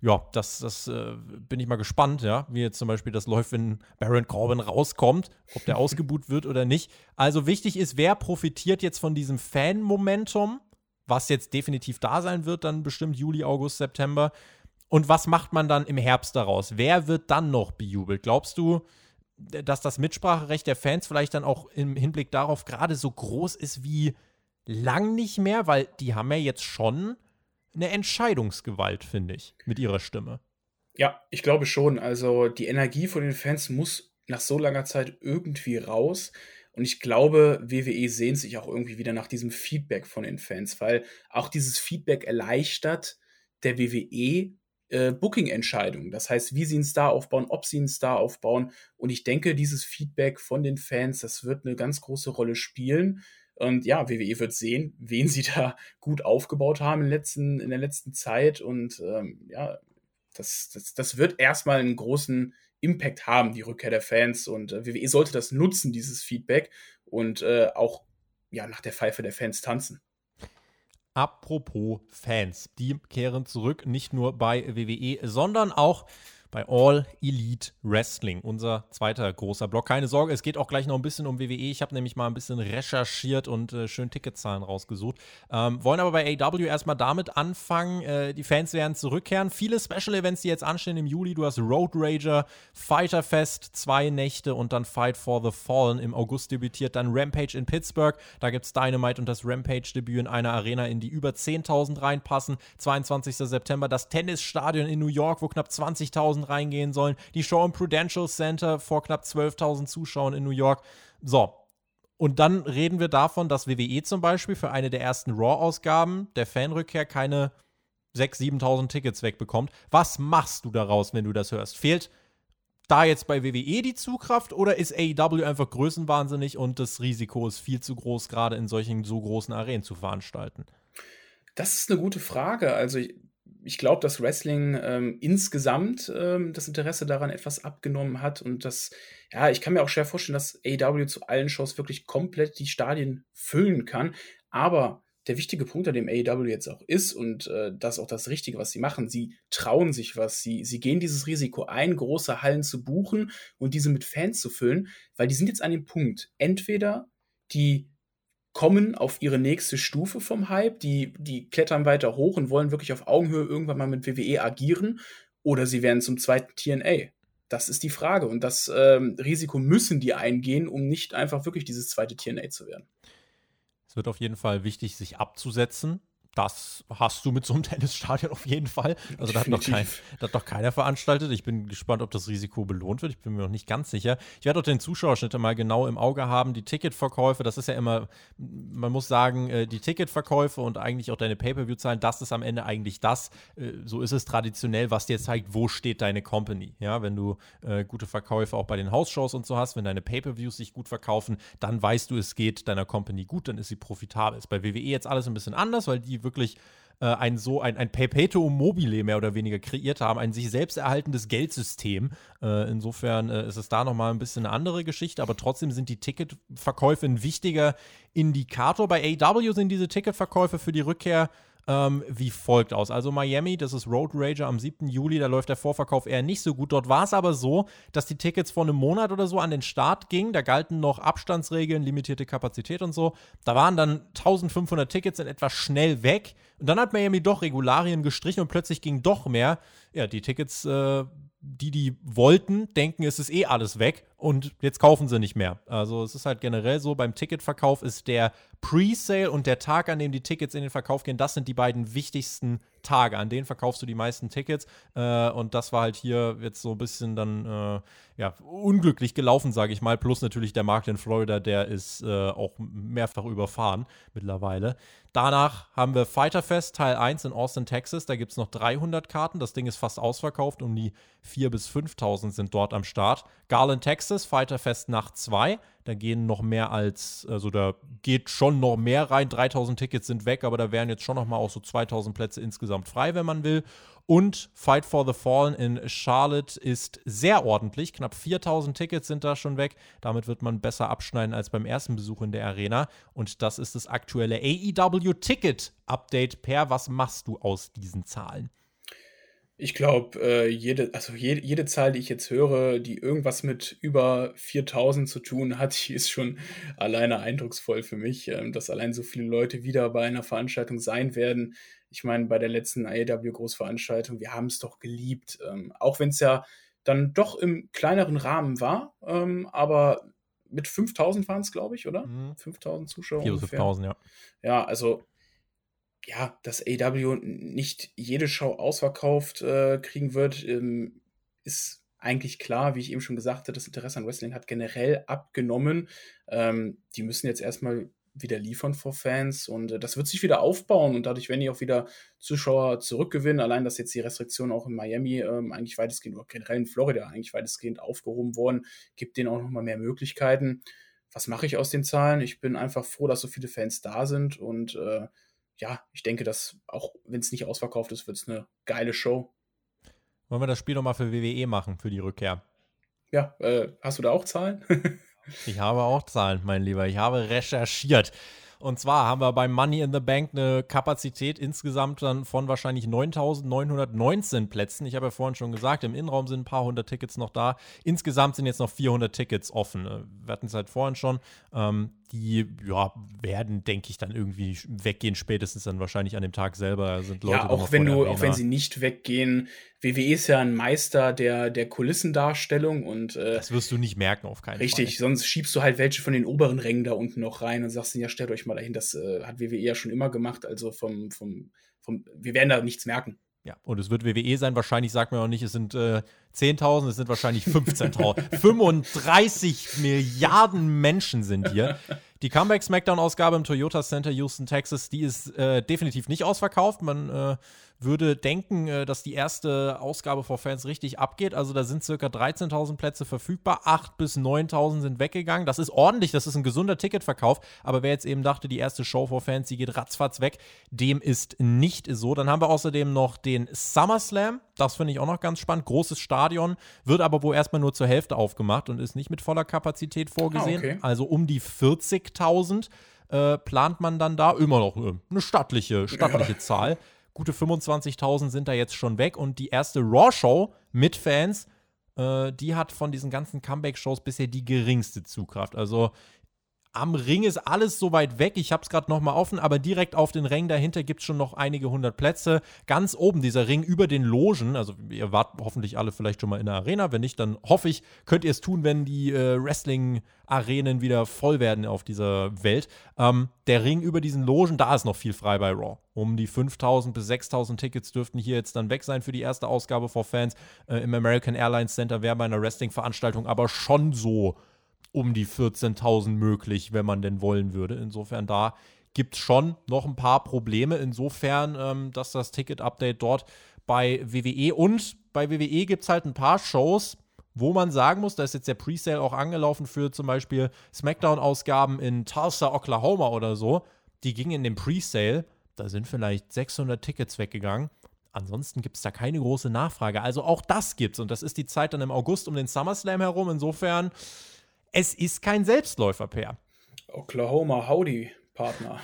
ja, das, das äh, bin ich mal gespannt, ja, wie jetzt zum Beispiel das läuft, wenn Baron Corbin rauskommt, ob der ausgebuht wird oder nicht. Also wichtig ist, wer profitiert jetzt von diesem Fan-Momentum, was jetzt definitiv da sein wird, dann bestimmt Juli, August, September. Und was macht man dann im Herbst daraus? Wer wird dann noch bejubelt? Glaubst du, dass das Mitspracherecht der Fans vielleicht dann auch im Hinblick darauf gerade so groß ist wie lang nicht mehr, weil die haben ja jetzt schon eine Entscheidungsgewalt, finde ich, mit ihrer Stimme. Ja, ich glaube schon. Also die Energie von den Fans muss nach so langer Zeit irgendwie raus. Und ich glaube, WWE sehnt sich auch irgendwie wieder nach diesem Feedback von den Fans, weil auch dieses Feedback erleichtert der WWE äh, Booking-Entscheidungen. Das heißt, wie sie einen Star aufbauen, ob sie einen Star aufbauen. Und ich denke, dieses Feedback von den Fans, das wird eine ganz große Rolle spielen. Und ja, WWE wird sehen, wen sie da gut aufgebaut haben in, letzten, in der letzten Zeit. Und ähm, ja, das, das, das wird erstmal einen großen Impact haben, die Rückkehr der Fans. Und äh, WWE sollte das nutzen, dieses Feedback, und äh, auch ja, nach der Pfeife der Fans tanzen. Apropos Fans, die kehren zurück, nicht nur bei WWE, sondern auch bei All Elite Wrestling, unser zweiter großer Block. Keine Sorge, es geht auch gleich noch ein bisschen um WWE. Ich habe nämlich mal ein bisschen recherchiert und äh, schön Ticketzahlen rausgesucht. Ähm, wollen aber bei AW erstmal damit anfangen. Äh, die Fans werden zurückkehren. Viele Special Events, die jetzt anstehen im Juli. Du hast Road Rager, Fighter Fest, zwei Nächte und dann Fight for the Fallen im August debütiert. Dann Rampage in Pittsburgh. Da gibt es Dynamite und das Rampage-Debüt in einer Arena, in die über 10.000 reinpassen. 22. September das Tennisstadion in New York, wo knapp 20.000 2000 reingehen sollen. Die Show im Prudential Center vor knapp 12.000 Zuschauern in New York. So. Und dann reden wir davon, dass WWE zum Beispiel für eine der ersten Raw-Ausgaben der Fanrückkehr keine 6.000, 7.000 Tickets wegbekommt. Was machst du daraus, wenn du das hörst? Fehlt da jetzt bei WWE die Zugkraft oder ist AEW einfach größenwahnsinnig und das Risiko ist viel zu groß, gerade in solchen so großen Arenen zu veranstalten? Das ist eine gute Frage. Also ich glaube, dass Wrestling ähm, insgesamt ähm, das Interesse daran etwas abgenommen hat und das, ja, ich kann mir auch schwer vorstellen, dass AEW zu allen Shows wirklich komplett die Stadien füllen kann. Aber der wichtige Punkt, an dem AEW jetzt auch ist und äh, das ist auch das Richtige, was sie machen, sie trauen sich was, sie, sie gehen dieses Risiko ein, große Hallen zu buchen und diese mit Fans zu füllen, weil die sind jetzt an dem Punkt, entweder die kommen auf ihre nächste Stufe vom Hype, die, die klettern weiter hoch und wollen wirklich auf Augenhöhe irgendwann mal mit WWE agieren, oder sie werden zum zweiten TNA. das ist die Frage. Und das ähm, Risiko müssen die eingehen, um nicht einfach wirklich dieses zweite TNA zu werden. Es wird auf jeden Fall wichtig, sich abzusetzen das hast du mit so einem Tennisstadion auf jeden Fall. Also da hat, noch kein, da hat noch keiner veranstaltet. Ich bin gespannt, ob das Risiko belohnt wird. Ich bin mir noch nicht ganz sicher. Ich werde auch den Zuschauerschnitt mal genau im Auge haben. Die Ticketverkäufe, das ist ja immer, man muss sagen, äh, die Ticketverkäufe und eigentlich auch deine Pay-Per-View-Zahlen, das ist am Ende eigentlich das. Äh, so ist es traditionell, was dir zeigt, wo steht deine Company. Ja, wenn du äh, gute Verkäufe auch bei den Hausshows und so hast, wenn deine Pay-Per-Views sich gut verkaufen, dann weißt du, es geht deiner Company gut, dann ist sie profitabel. Ist bei WWE jetzt alles ein bisschen anders, weil die wirklich äh, ein so ein, ein Perpetuum mobile mehr oder weniger kreiert haben, ein sich selbst erhaltendes Geldsystem. Äh, insofern äh, ist es da nochmal ein bisschen eine andere Geschichte, aber trotzdem sind die Ticketverkäufe ein wichtiger Indikator. Bei AW sind diese Ticketverkäufe für die Rückkehr ähm, wie folgt aus. Also Miami, das ist Road Rager am 7. Juli, da läuft der Vorverkauf eher nicht so gut. Dort war es aber so, dass die Tickets vor einem Monat oder so an den Start gingen. Da galten noch Abstandsregeln, limitierte Kapazität und so. Da waren dann 1500 Tickets in etwa schnell weg. Und dann hat Miami doch Regularien gestrichen und plötzlich ging doch mehr. Ja, die Tickets äh, die, die wollten, denken, es ist eh alles weg und jetzt kaufen sie nicht mehr. Also es ist halt generell so, beim Ticketverkauf ist der Pre-Sale und der Tag, an dem die Tickets in den Verkauf gehen, das sind die beiden wichtigsten Tage. An denen verkaufst du die meisten Tickets. Äh, und das war halt hier jetzt so ein bisschen dann äh, ja, unglücklich gelaufen, sage ich mal. Plus natürlich der Markt in Florida, der ist äh, auch mehrfach überfahren mittlerweile. Danach haben wir Fighterfest Teil 1 in Austin, Texas. Da gibt es noch 300 Karten. Das Ding ist fast ausverkauft. Um die 4.000 bis 5.000 sind dort am Start. Garland, Texas, Fighterfest Nacht 2. Da gehen noch mehr als, also da geht schon noch mehr rein. 3000 Tickets sind weg, aber da wären jetzt schon noch mal auch so 2000 Plätze insgesamt frei, wenn man will. Und Fight for the Fallen in Charlotte ist sehr ordentlich. Knapp 4000 Tickets sind da schon weg. Damit wird man besser abschneiden als beim ersten Besuch in der Arena. Und das ist das aktuelle AEW Ticket Update. Per, was machst du aus diesen Zahlen? Ich glaube, äh, jede, also jede, jede Zahl, die ich jetzt höre, die irgendwas mit über 4000 zu tun hat, die ist schon alleine eindrucksvoll für mich, ähm, dass allein so viele Leute wieder bei einer Veranstaltung sein werden. Ich meine, bei der letzten AEW-Großveranstaltung, wir haben es doch geliebt, ähm, auch wenn es ja dann doch im kleineren Rahmen war, ähm, aber mit 5000 waren es, glaube ich, oder? Mhm. 5000 Zuschauer. 4.000, 5000, ja. Ja, also ja, dass AW nicht jede Show ausverkauft äh, kriegen wird, ähm, ist eigentlich klar, wie ich eben schon gesagt habe, das Interesse an Wrestling hat generell abgenommen. Ähm, die müssen jetzt erstmal wieder liefern vor Fans und äh, das wird sich wieder aufbauen und dadurch werden die auch wieder Zuschauer zurückgewinnen. Allein, dass jetzt die Restriktionen auch in Miami ähm, eigentlich weitestgehend oder generell in Florida eigentlich weitestgehend aufgehoben wurden, gibt denen auch nochmal mehr Möglichkeiten. Was mache ich aus den Zahlen? Ich bin einfach froh, dass so viele Fans da sind und äh, ja, ich denke, dass auch wenn es nicht ausverkauft ist, wird es eine geile Show. Wollen wir das Spiel nochmal für WWE machen, für die Rückkehr? Ja, äh, hast du da auch Zahlen? ich habe auch Zahlen, mein Lieber. Ich habe recherchiert. Und zwar haben wir beim Money in the Bank eine Kapazität insgesamt dann von wahrscheinlich 9.919 Plätzen. Ich habe ja vorhin schon gesagt, im Innenraum sind ein paar hundert Tickets noch da. Insgesamt sind jetzt noch 400 Tickets offen. Wir hatten es halt vorhin schon. Ähm, die ja, werden, denke ich, dann irgendwie weggehen, spätestens dann wahrscheinlich an dem Tag selber. Sind Leute ja, auch wenn du, auch wenn sie nicht weggehen, WWE ist ja ein Meister der, der Kulissendarstellung und äh, das wirst du nicht merken auf keinen richtig, Fall. Richtig, sonst schiebst du halt welche von den oberen Rängen da unten noch rein und sagst ja, stellt euch mal dahin, das äh, hat WWE ja schon immer gemacht, also vom, vom, vom, wir werden da nichts merken. Ja, und es wird WWE sein. Wahrscheinlich sagt man auch nicht, es sind äh, 10.000, es sind wahrscheinlich 15.000. 35 Milliarden Menschen sind hier. Die Comeback Smackdown-Ausgabe im Toyota Center Houston, Texas, die ist äh, definitiv nicht ausverkauft. Man äh, würde denken, äh, dass die erste Ausgabe vor Fans richtig abgeht. Also da sind circa 13.000 Plätze verfügbar, 8.000 bis 9.000 sind weggegangen. Das ist ordentlich, das ist ein gesunder Ticketverkauf. Aber wer jetzt eben dachte, die erste Show vor Fans, die geht ratzfatz weg, dem ist nicht so. Dann haben wir außerdem noch den SummerSlam. Das finde ich auch noch ganz spannend. Großes Stadion, wird aber wohl erstmal nur zur Hälfte aufgemacht und ist nicht mit voller Kapazität vorgesehen. Ah, okay. Also um die 40.000. Äh, plant man dann da immer noch äh, eine stattliche, stattliche ja. Zahl. Gute 25.000 sind da jetzt schon weg und die erste Raw-Show mit Fans, äh, die hat von diesen ganzen Comeback-Shows bisher die geringste Zugkraft. Also am Ring ist alles so weit weg. Ich habe es gerade noch mal offen, aber direkt auf den Rängen dahinter gibt es schon noch einige hundert Plätze. Ganz oben dieser Ring über den Logen. Also ihr wart hoffentlich alle vielleicht schon mal in der Arena. Wenn nicht, dann hoffe ich, könnt ihr es tun, wenn die äh, Wrestling-Arenen wieder voll werden auf dieser Welt. Ähm, der Ring über diesen Logen, da ist noch viel frei bei Raw. Um die 5000 bis 6000 Tickets dürften hier jetzt dann weg sein für die erste Ausgabe vor Fans. Äh, Im American Airlines Center wäre bei einer Wrestling-Veranstaltung aber schon so um die 14.000 möglich, wenn man denn wollen würde. Insofern da gibt es schon noch ein paar Probleme. Insofern, ähm, dass das Ticket-Update dort bei WWE und bei WWE gibt es halt ein paar Shows, wo man sagen muss, da ist jetzt der Presale auch angelaufen für zum Beispiel SmackDown-Ausgaben in Tulsa, Oklahoma oder so. Die gingen in den Presale. Da sind vielleicht 600 Tickets weggegangen. Ansonsten gibt es da keine große Nachfrage. Also auch das gibt's. Und das ist die Zeit dann im August um den SummerSlam herum. Insofern es ist kein Selbstläufer, Per. Oklahoma, howdy, Partner.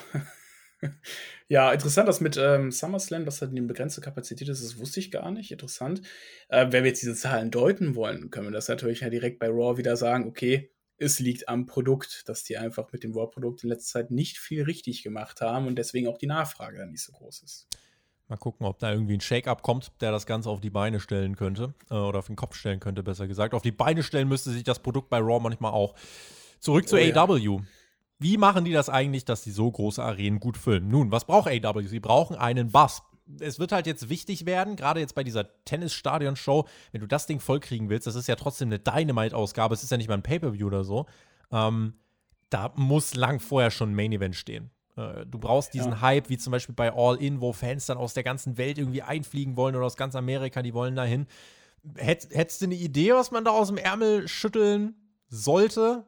ja, interessant, dass mit ähm, SummerSlam, dass halt eine begrenzte Kapazität ist, das wusste ich gar nicht. Interessant. Äh, wenn wir jetzt diese Zahlen deuten wollen, können wir das natürlich ja direkt bei Raw wieder sagen, okay, es liegt am Produkt, dass die einfach mit dem Raw-Produkt in letzter Zeit nicht viel richtig gemacht haben und deswegen auch die Nachfrage dann nicht so groß ist. Mal gucken, ob da irgendwie ein Shake-up kommt, der das Ganze auf die Beine stellen könnte. Äh, oder auf den Kopf stellen könnte, besser gesagt. Auf die Beine stellen müsste sich das Produkt bei Raw manchmal auch. Zurück oh, zu ja. AW. Wie machen die das eigentlich, dass sie so große Arenen gut füllen? Nun, was braucht AW? Sie brauchen einen Bass. Es wird halt jetzt wichtig werden, gerade jetzt bei dieser Tennisstadion-Show, wenn du das Ding vollkriegen willst, das ist ja trotzdem eine Dynamite-Ausgabe, es ist ja nicht mal ein Pay-Per-View oder so. Ähm, da muss lang vorher schon ein Main-Event stehen. Äh, du brauchst diesen ja. Hype, wie zum Beispiel bei All In, wo Fans dann aus der ganzen Welt irgendwie einfliegen wollen oder aus ganz Amerika, die wollen dahin. Hätt, hättest du eine Idee, was man da aus dem Ärmel schütteln sollte?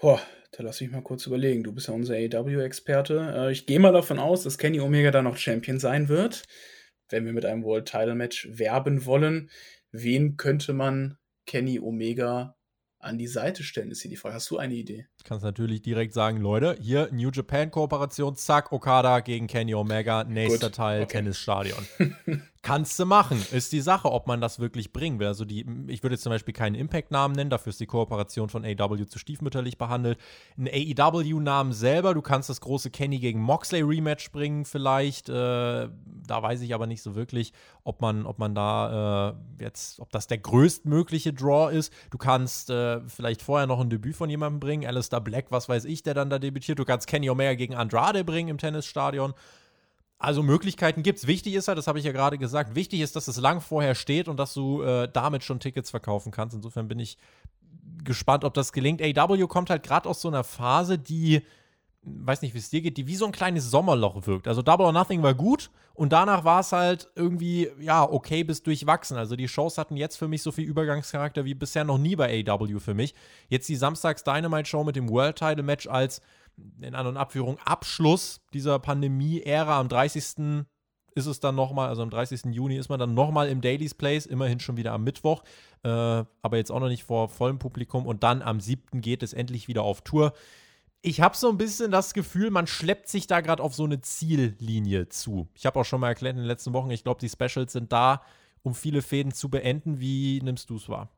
Boah, da lass mich mal kurz überlegen. Du bist ja unser AEW-Experte. Äh, ich gehe mal davon aus, dass Kenny Omega da noch Champion sein wird, wenn wir mit einem World Title Match werben wollen. Wen könnte man Kenny Omega an die Seite stellen, ist hier die Frage. Hast du eine Idee? Ich kann es natürlich direkt sagen, Leute, hier New Japan Kooperation, zack, Okada gegen Kenny Omega, nächster Gut, Teil, okay. Tennisstadion. Kannst du machen, ist die Sache, ob man das wirklich bringen will. Also die, ich würde jetzt zum Beispiel keinen Impact-Namen nennen, dafür ist die Kooperation von AW zu stiefmütterlich behandelt. Ein AEW-Namen selber, du kannst das große Kenny gegen Moxley Rematch bringen vielleicht. Äh, da weiß ich aber nicht so wirklich, ob man, ob man da äh, jetzt, ob das der größtmögliche Draw ist. Du kannst äh, vielleicht vorher noch ein Debüt von jemandem bringen, Alistair Black, was weiß ich, der dann da debütiert. Du kannst Kenny Omega gegen Andrade bringen im Tennisstadion. Also Möglichkeiten gibt es. Wichtig ist halt, das habe ich ja gerade gesagt, wichtig ist, dass es lang vorher steht und dass du äh, damit schon Tickets verkaufen kannst. Insofern bin ich gespannt, ob das gelingt. AW kommt halt gerade aus so einer Phase, die, weiß nicht, wie es dir geht, die wie so ein kleines Sommerloch wirkt. Also Double or Nothing war gut und danach war es halt irgendwie, ja, okay bis durchwachsen. Also die Shows hatten jetzt für mich so viel Übergangscharakter wie bisher noch nie bei AW für mich. Jetzt die Samstags Dynamite Show mit dem World Title Match als in An- und Abführung Abschluss dieser Pandemie-Ära. Am 30. ist es dann nochmal, also am 30. Juni ist man dann nochmal im Daily's Place, immerhin schon wieder am Mittwoch, äh, aber jetzt auch noch nicht vor vollem Publikum. Und dann am 7. geht es endlich wieder auf Tour. Ich habe so ein bisschen das Gefühl, man schleppt sich da gerade auf so eine Ziellinie zu. Ich habe auch schon mal erklärt in den letzten Wochen, ich glaube, die Specials sind da, um viele Fäden zu beenden. Wie nimmst du es wahr?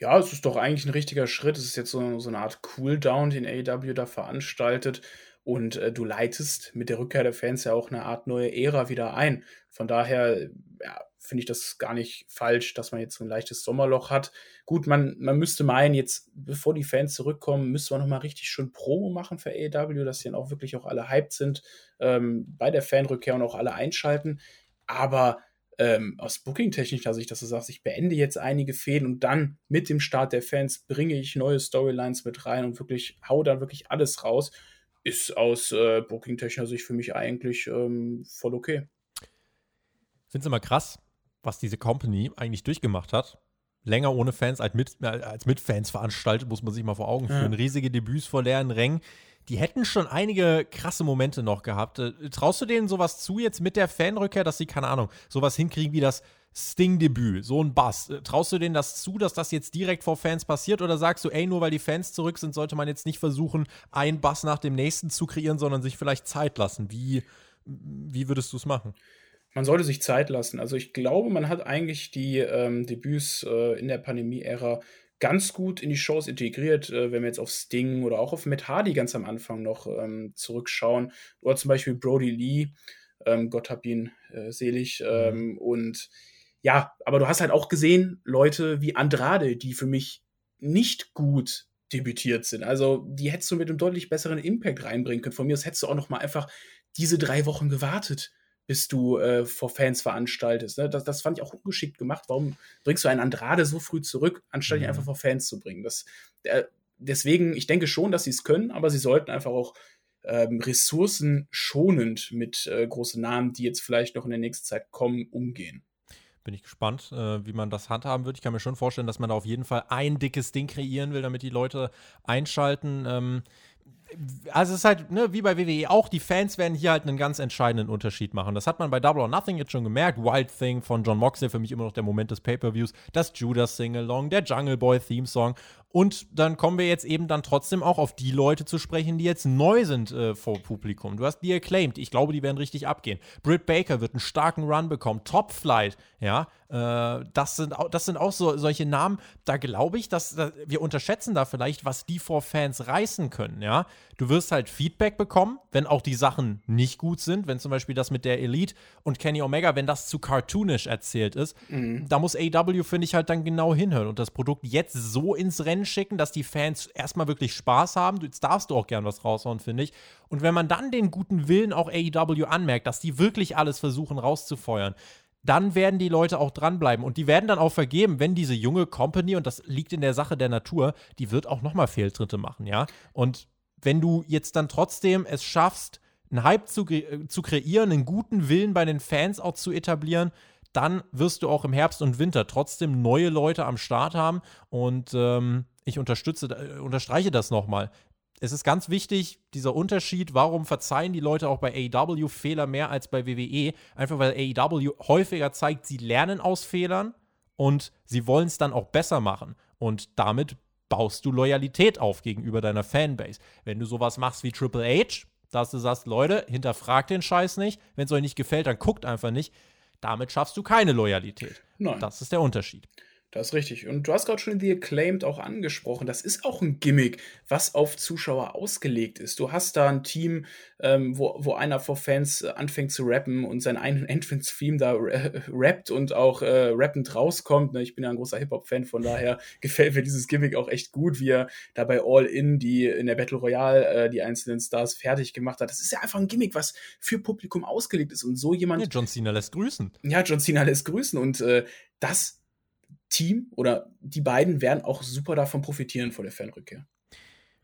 Ja, es ist doch eigentlich ein richtiger Schritt. Es ist jetzt so, so eine Art Cooldown, den AEW da veranstaltet. Und äh, du leitest mit der Rückkehr der Fans ja auch eine Art neue Ära wieder ein. Von daher ja, finde ich das gar nicht falsch, dass man jetzt so ein leichtes Sommerloch hat. Gut, man, man müsste meinen, jetzt, bevor die Fans zurückkommen, müsste man nochmal richtig schön Promo machen für AEW, dass die dann auch wirklich auch alle hyped sind ähm, bei der Fanrückkehr und auch alle einschalten. Aber ähm, aus Booking-technischer Sicht, dass du sagst, ich beende jetzt einige Fäden und dann mit dem Start der Fans bringe ich neue Storylines mit rein und wirklich hau da wirklich alles raus, ist aus äh, Booking-technischer Sicht für mich eigentlich ähm, voll okay. Ich finde es immer krass, was diese Company eigentlich durchgemacht hat. Länger ohne Fans als mit, als mit Fans veranstaltet, muss man sich mal vor Augen führen. Ja. Riesige Debüts vor leeren Rängen die hätten schon einige krasse Momente noch gehabt. Äh, traust du denen sowas zu jetzt mit der Fanrückkehr, dass sie, keine Ahnung, sowas hinkriegen wie das Sting-Debüt, so ein Bass? Äh, traust du denen das zu, dass das jetzt direkt vor Fans passiert? Oder sagst du, ey, nur weil die Fans zurück sind, sollte man jetzt nicht versuchen, einen Bass nach dem nächsten zu kreieren, sondern sich vielleicht Zeit lassen? Wie, wie würdest du es machen? Man sollte sich Zeit lassen. Also ich glaube, man hat eigentlich die ähm, Debüts äh, in der Pandemie-Ära ganz gut in die Shows integriert, äh, wenn wir jetzt auf Sting oder auch auf Matt Hardy ganz am Anfang noch ähm, zurückschauen. Oder zum Beispiel Brody Lee, ähm, Gott hab ihn äh, selig. Mhm. Ähm, und ja, aber du hast halt auch gesehen, Leute wie Andrade, die für mich nicht gut debütiert sind. Also die hättest du mit einem deutlich besseren Impact reinbringen können. Von mir aus hättest du auch noch mal einfach diese drei Wochen gewartet bis du äh, vor Fans veranstaltest. Ne? Das, das fand ich auch ungeschickt gemacht. Warum bringst du einen Andrade so früh zurück, anstatt ihn mhm. einfach vor Fans zu bringen? Das, äh, deswegen, ich denke schon, dass sie es können, aber sie sollten einfach auch ähm, ressourcenschonend mit äh, großen Namen, die jetzt vielleicht noch in der nächsten Zeit kommen, umgehen. Bin ich gespannt, äh, wie man das handhaben wird. Ich kann mir schon vorstellen, dass man da auf jeden Fall ein dickes Ding kreieren will, damit die Leute einschalten. Ähm, also es ist halt, ne, wie bei WWE auch, die Fans werden hier halt einen ganz entscheidenden Unterschied machen. Das hat man bei Double or Nothing jetzt schon gemerkt. Wild Thing von John Moxley, für mich immer noch der Moment des Pay-Per-Views, das Judas Sing-Along, der Jungle Boy Theme Song und dann kommen wir jetzt eben dann trotzdem auch auf die Leute zu sprechen, die jetzt neu sind äh, vor Publikum. Du hast die acclaimed. Ich glaube, die werden richtig abgehen. Britt Baker wird einen starken Run bekommen. Top Flight, ja. Äh, das, sind, das sind auch so, solche Namen. Da glaube ich, dass, dass wir unterschätzen da vielleicht, was die vor Fans reißen können, ja. Du wirst halt Feedback bekommen, wenn auch die Sachen nicht gut sind. Wenn zum Beispiel das mit der Elite und Kenny Omega, wenn das zu cartoonisch erzählt ist, mhm. da muss AW, finde ich, halt dann genau hinhören und das Produkt jetzt so ins Rennen schicken, dass die Fans erstmal wirklich Spaß haben. Jetzt darfst du auch gern was raushauen, finde ich. Und wenn man dann den guten Willen auch AEW anmerkt, dass die wirklich alles versuchen rauszufeuern, dann werden die Leute auch dranbleiben. Und die werden dann auch vergeben, wenn diese junge Company, und das liegt in der Sache der Natur, die wird auch nochmal Fehltritte machen, ja. Und wenn du jetzt dann trotzdem es schaffst, einen Hype zu, zu kreieren, einen guten Willen bei den Fans auch zu etablieren, dann wirst du auch im Herbst und Winter trotzdem neue Leute am Start haben. Und ähm, ich unterstütze, äh, unterstreiche das nochmal. Es ist ganz wichtig, dieser Unterschied, warum verzeihen die Leute auch bei AEW Fehler mehr als bei WWE? Einfach weil AEW häufiger zeigt, sie lernen aus Fehlern und sie wollen es dann auch besser machen. Und damit baust du Loyalität auf gegenüber deiner Fanbase. Wenn du sowas machst wie Triple H, dass du sagst, Leute, hinterfragt den Scheiß nicht. Wenn es euch nicht gefällt, dann guckt einfach nicht. Damit schaffst du keine Loyalität. Nein. Das ist der Unterschied. Das ist richtig. Und du hast gerade schon The Acclaimed auch angesprochen. Das ist auch ein Gimmick, was auf Zuschauer ausgelegt ist. Du hast da ein Team, ähm, wo, wo einer vor Fans äh, anfängt zu rappen und einen Entrance-Theme da äh, rappt und auch äh, rappend rauskommt. Ne? Ich bin ja ein großer Hip-Hop-Fan, von daher gefällt mir dieses Gimmick auch echt gut, wie er dabei All In, die in der Battle Royale äh, die einzelnen Stars fertig gemacht hat. Das ist ja einfach ein Gimmick, was für Publikum ausgelegt ist. Und so jemand. Ja, John Cena lässt grüßen. Ja, John Cena lässt grüßen. Und äh, das Team oder die beiden werden auch super davon profitieren vor der Fanrückkehr.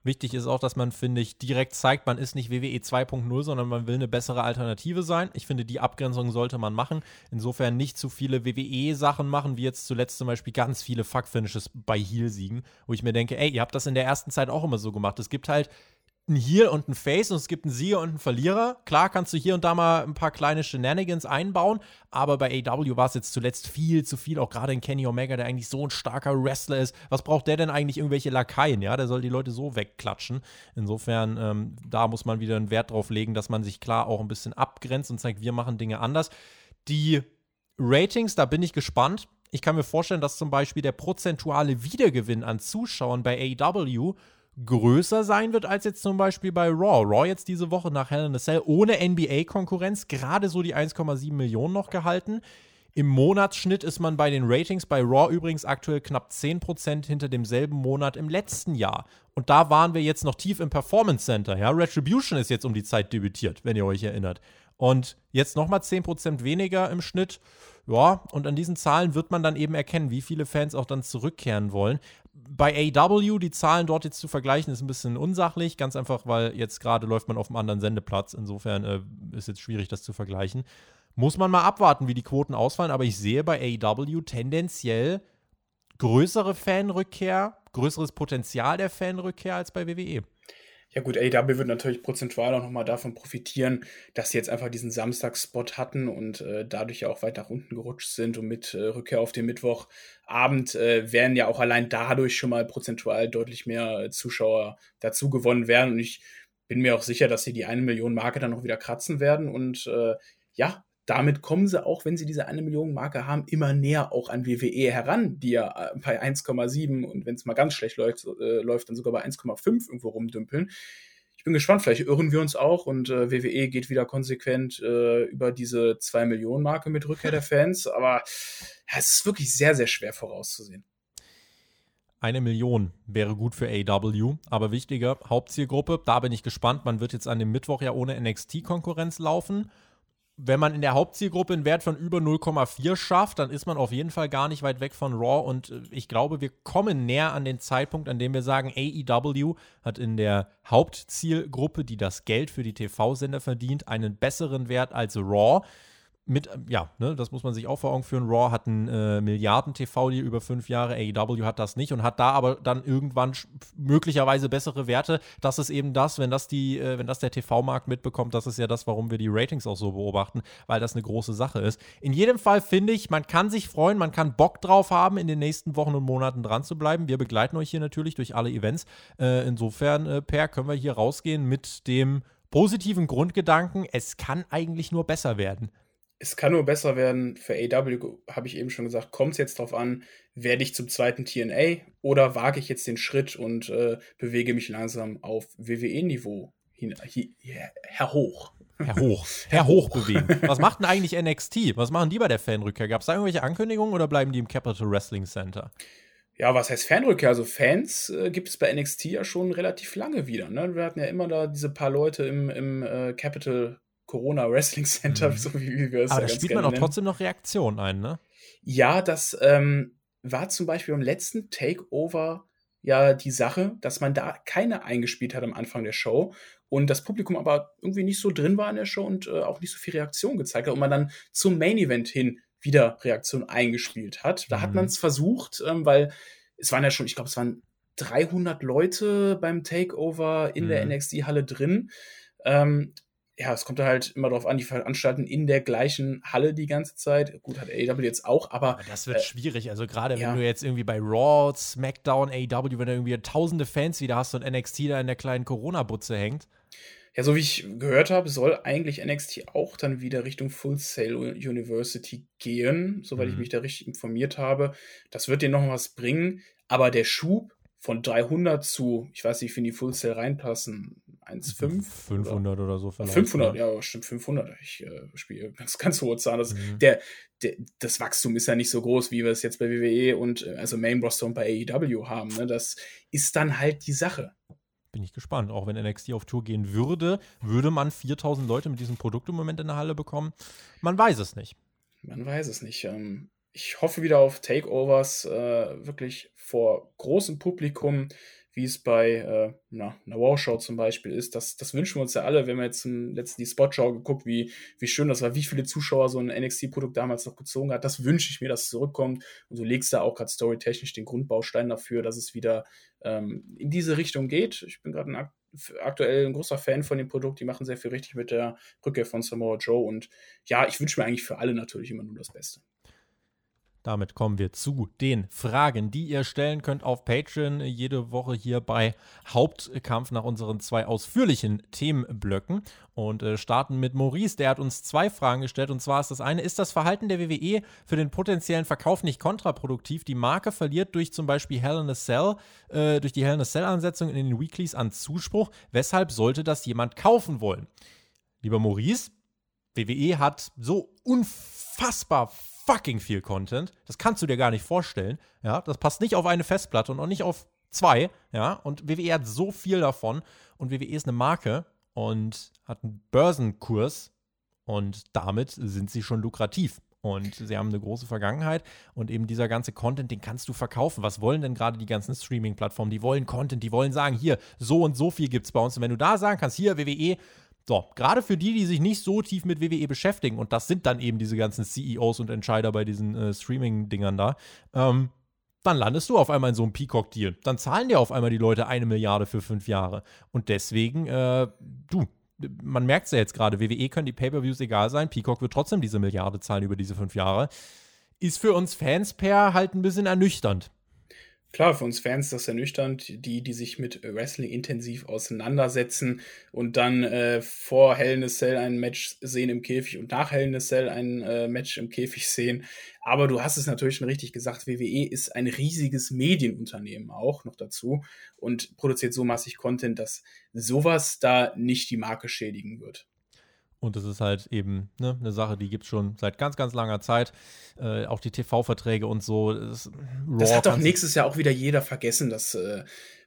Wichtig ist auch, dass man, finde ich, direkt zeigt, man ist nicht WWE 2.0, sondern man will eine bessere Alternative sein. Ich finde, die Abgrenzung sollte man machen. Insofern nicht zu viele WWE-Sachen machen, wie jetzt zuletzt zum Beispiel ganz viele Fuck-Finishes bei Heel-Siegen, wo ich mir denke, ey, ihr habt das in der ersten Zeit auch immer so gemacht. Es gibt halt ein Heel und ein Face und es gibt einen Sieger und einen Verlierer. Klar kannst du hier und da mal ein paar kleine Shenanigans einbauen, aber bei AW war es jetzt zuletzt viel zu viel, auch gerade in Kenny Omega, der eigentlich so ein starker Wrestler ist. Was braucht der denn eigentlich irgendwelche Lakaien? Ja, der soll die Leute so wegklatschen. Insofern, ähm, da muss man wieder einen Wert drauf legen, dass man sich klar auch ein bisschen abgrenzt und zeigt, wir machen Dinge anders. Die Ratings, da bin ich gespannt. Ich kann mir vorstellen, dass zum Beispiel der prozentuale Wiedergewinn an Zuschauern bei AW größer sein wird als jetzt zum Beispiel bei Raw. Raw jetzt diese Woche nach Hell in a Cell ohne NBA-Konkurrenz gerade so die 1,7 Millionen noch gehalten. Im Monatsschnitt ist man bei den Ratings bei Raw übrigens aktuell knapp 10% hinter demselben Monat im letzten Jahr. Und da waren wir jetzt noch tief im Performance Center. Ja? Retribution ist jetzt um die Zeit debütiert, wenn ihr euch erinnert. Und jetzt nochmal 10% weniger im Schnitt. Ja, und an diesen Zahlen wird man dann eben erkennen, wie viele Fans auch dann zurückkehren wollen. Bei AW, die Zahlen dort jetzt zu vergleichen, ist ein bisschen unsachlich. Ganz einfach, weil jetzt gerade läuft man auf einem anderen Sendeplatz. Insofern äh, ist jetzt schwierig, das zu vergleichen. Muss man mal abwarten, wie die Quoten ausfallen. Aber ich sehe bei AW tendenziell größere Fanrückkehr, größeres Potenzial der Fanrückkehr als bei WWE. Ja gut, AEW wird natürlich prozentual auch nochmal davon profitieren, dass sie jetzt einfach diesen Samstagsspot hatten und äh, dadurch ja auch weit nach unten gerutscht sind und mit äh, Rückkehr auf den Mittwochabend äh, werden ja auch allein dadurch schon mal prozentual deutlich mehr äh, Zuschauer dazu gewonnen werden. Und ich bin mir auch sicher, dass sie die eine Million Marke dann noch wieder kratzen werden. Und äh, ja, damit kommen sie auch, wenn sie diese eine Million Marke haben, immer näher auch an WWE heran, die ja äh, bei 1,7 und wenn es mal ganz schlecht läuft, äh, läuft dann sogar bei 1,5 irgendwo rumdümpeln. Ich bin gespannt, vielleicht irren wir uns auch und äh, WWE geht wieder konsequent äh, über diese 2 Millionen Marke mit Rückkehr der Fans, aber ja, es ist wirklich sehr, sehr schwer vorauszusehen. Eine Million wäre gut für AW, aber wichtiger, Hauptzielgruppe, da bin ich gespannt. Man wird jetzt an dem Mittwoch ja ohne NXT-Konkurrenz laufen. Wenn man in der Hauptzielgruppe einen Wert von über 0,4 schafft, dann ist man auf jeden Fall gar nicht weit weg von Raw. Und äh, ich glaube, wir kommen näher an den Zeitpunkt, an dem wir sagen, AEW hat in der Hauptzielgruppe, die das Geld für die TV-Sender verdient, einen besseren Wert als Raw mit, ähm, ja, ne, das muss man sich auch vor Augen führen. Raw hat einen äh, Milliarden-TV-Deal über fünf Jahre, AEW hat das nicht und hat da aber dann irgendwann möglicherweise bessere Werte. Das ist eben das, wenn das die, äh, wenn das der TV-Markt mitbekommt, das ist ja das, warum wir die Ratings auch so beobachten, weil das eine große Sache ist. In jedem Fall finde ich, man kann sich freuen, man kann Bock drauf haben, in den nächsten Wochen und Monaten dran zu bleiben. Wir begleiten euch hier natürlich durch alle Events. Äh, insofern, äh, Per, können wir hier rausgehen mit dem positiven Grundgedanken, es kann eigentlich nur besser werden es kann nur besser werden. Für AW habe ich eben schon gesagt, kommt es jetzt darauf an, werde ich zum zweiten TNA oder wage ich jetzt den Schritt und äh, bewege mich langsam auf WWE-Niveau hin, her hoch. Herr Hoch. Herr Hoch bewegen. Was macht denn eigentlich NXT? Was machen die bei der Fanrückkehr? Gab es da irgendwelche Ankündigungen oder bleiben die im Capital Wrestling Center? Ja, was heißt Fanrückkehr? Also Fans äh, gibt es bei NXT ja schon relativ lange wieder. Ne? Wir hatten ja immer da diese paar Leute im, im äh, Capital Corona Wrestling Center, mhm. so wie, wie wir es Aber ja da spielt man auch trotzdem noch Reaktionen ein, ne? Ja, das ähm, war zum Beispiel beim letzten Takeover ja die Sache, dass man da keine eingespielt hat am Anfang der Show und das Publikum aber irgendwie nicht so drin war in der Show und äh, auch nicht so viel Reaktion gezeigt hat und man dann zum Main Event hin wieder Reaktion eingespielt hat. Da mhm. hat man es versucht, ähm, weil es waren ja schon, ich glaube, es waren 300 Leute beim Takeover in mhm. der NXT-Halle drin. Ähm, ja, es kommt halt immer darauf an, die veranstalten in der gleichen Halle die ganze Zeit. Gut, hat AEW jetzt auch, aber. aber das wird äh, schwierig. Also, gerade ja. wenn du jetzt irgendwie bei Raw, SmackDown, AEW, wenn du irgendwie tausende Fans wieder hast und NXT da in der kleinen Corona-Butze hängt. Ja, so wie ich gehört habe, soll eigentlich NXT auch dann wieder Richtung Full Sail University gehen, soweit mhm. ich mich da richtig informiert habe. Das wird dir noch was bringen, aber der Schub von 300 zu, ich weiß nicht, wie die Full Sail reinpassen, 1,5? 500 oder, oder so vielleicht. 500, ja, ja stimmt, 500. Ich äh, spiele ganz, ganz hohe Zahlen. Das, mhm. der, der, das Wachstum ist ja nicht so groß, wie wir es jetzt bei WWE und äh, also Main Roster und bei AEW haben. Ne? Das ist dann halt die Sache. Bin ich gespannt. Auch wenn NXT auf Tour gehen würde, würde man 4000 Leute mit diesem Produkt im Moment in der Halle bekommen? Man weiß es nicht. Man weiß es nicht. Ähm, ich hoffe wieder auf Takeovers, äh, wirklich vor großem Publikum wie es bei äh, na, einer War-Show zum Beispiel ist. Das, das wünschen wir uns ja alle. wenn wir jetzt zum letzten die Spot-Show geguckt, wie, wie schön das war, wie viele Zuschauer so ein NXT-Produkt damals noch gezogen hat. Das wünsche ich mir, dass es zurückkommt. Und du legst da auch gerade storytechnisch den Grundbaustein dafür, dass es wieder ähm, in diese Richtung geht. Ich bin gerade ein aktuell ein großer Fan von dem Produkt. Die machen sehr viel richtig mit der Rückkehr von Samoa Joe. Und ja, ich wünsche mir eigentlich für alle natürlich immer nur das Beste. Damit kommen wir zu den Fragen, die ihr stellen könnt auf Patreon jede Woche hier bei Hauptkampf nach unseren zwei ausführlichen Themenblöcken und äh, starten mit Maurice. Der hat uns zwei Fragen gestellt und zwar ist das eine: Ist das Verhalten der WWE für den potenziellen Verkauf nicht kontraproduktiv? Die Marke verliert durch zum Beispiel Hell in a Cell, äh, durch die Hell in a Cell-Ansetzung in den Weeklies an Zuspruch. Weshalb sollte das jemand kaufen wollen? Lieber Maurice, WWE hat so unfassbar fucking viel Content. Das kannst du dir gar nicht vorstellen. Ja, das passt nicht auf eine Festplatte und auch nicht auf zwei. Ja, und WWE hat so viel davon. Und WWE ist eine Marke und hat einen Börsenkurs. Und damit sind sie schon lukrativ. Und sie haben eine große Vergangenheit und eben dieser ganze Content, den kannst du verkaufen. Was wollen denn gerade die ganzen Streaming-Plattformen? Die wollen Content, die wollen sagen, hier, so und so viel gibt es bei uns. Und wenn du da sagen kannst, hier, WWE, so, gerade für die, die sich nicht so tief mit WWE beschäftigen, und das sind dann eben diese ganzen CEOs und Entscheider bei diesen äh, Streaming-Dingern da, ähm, dann landest du auf einmal in so einem Peacock-Deal. Dann zahlen dir auf einmal die Leute eine Milliarde für fünf Jahre. Und deswegen, äh, du, man merkt es ja jetzt gerade, WWE können die Pay-Per-Views egal sein, Peacock wird trotzdem diese Milliarde zahlen über diese fünf Jahre. Ist für uns Fans per halt ein bisschen ernüchternd. Klar, für uns Fans ist das ernüchternd, die, die sich mit Wrestling intensiv auseinandersetzen und dann äh, vor Hell in a Cell ein Match sehen im Käfig und nach Hell in a Cell ein äh, Match im Käfig sehen. Aber du hast es natürlich schon richtig gesagt, WWE ist ein riesiges Medienunternehmen auch noch dazu und produziert so massig Content, dass sowas da nicht die Marke schädigen wird. Und das ist halt eben ne, eine Sache, die gibt es schon seit ganz, ganz langer Zeit. Äh, auch die TV-Verträge und so. Das, das hat doch nächstes Jahr auch wieder jeder vergessen, dass äh,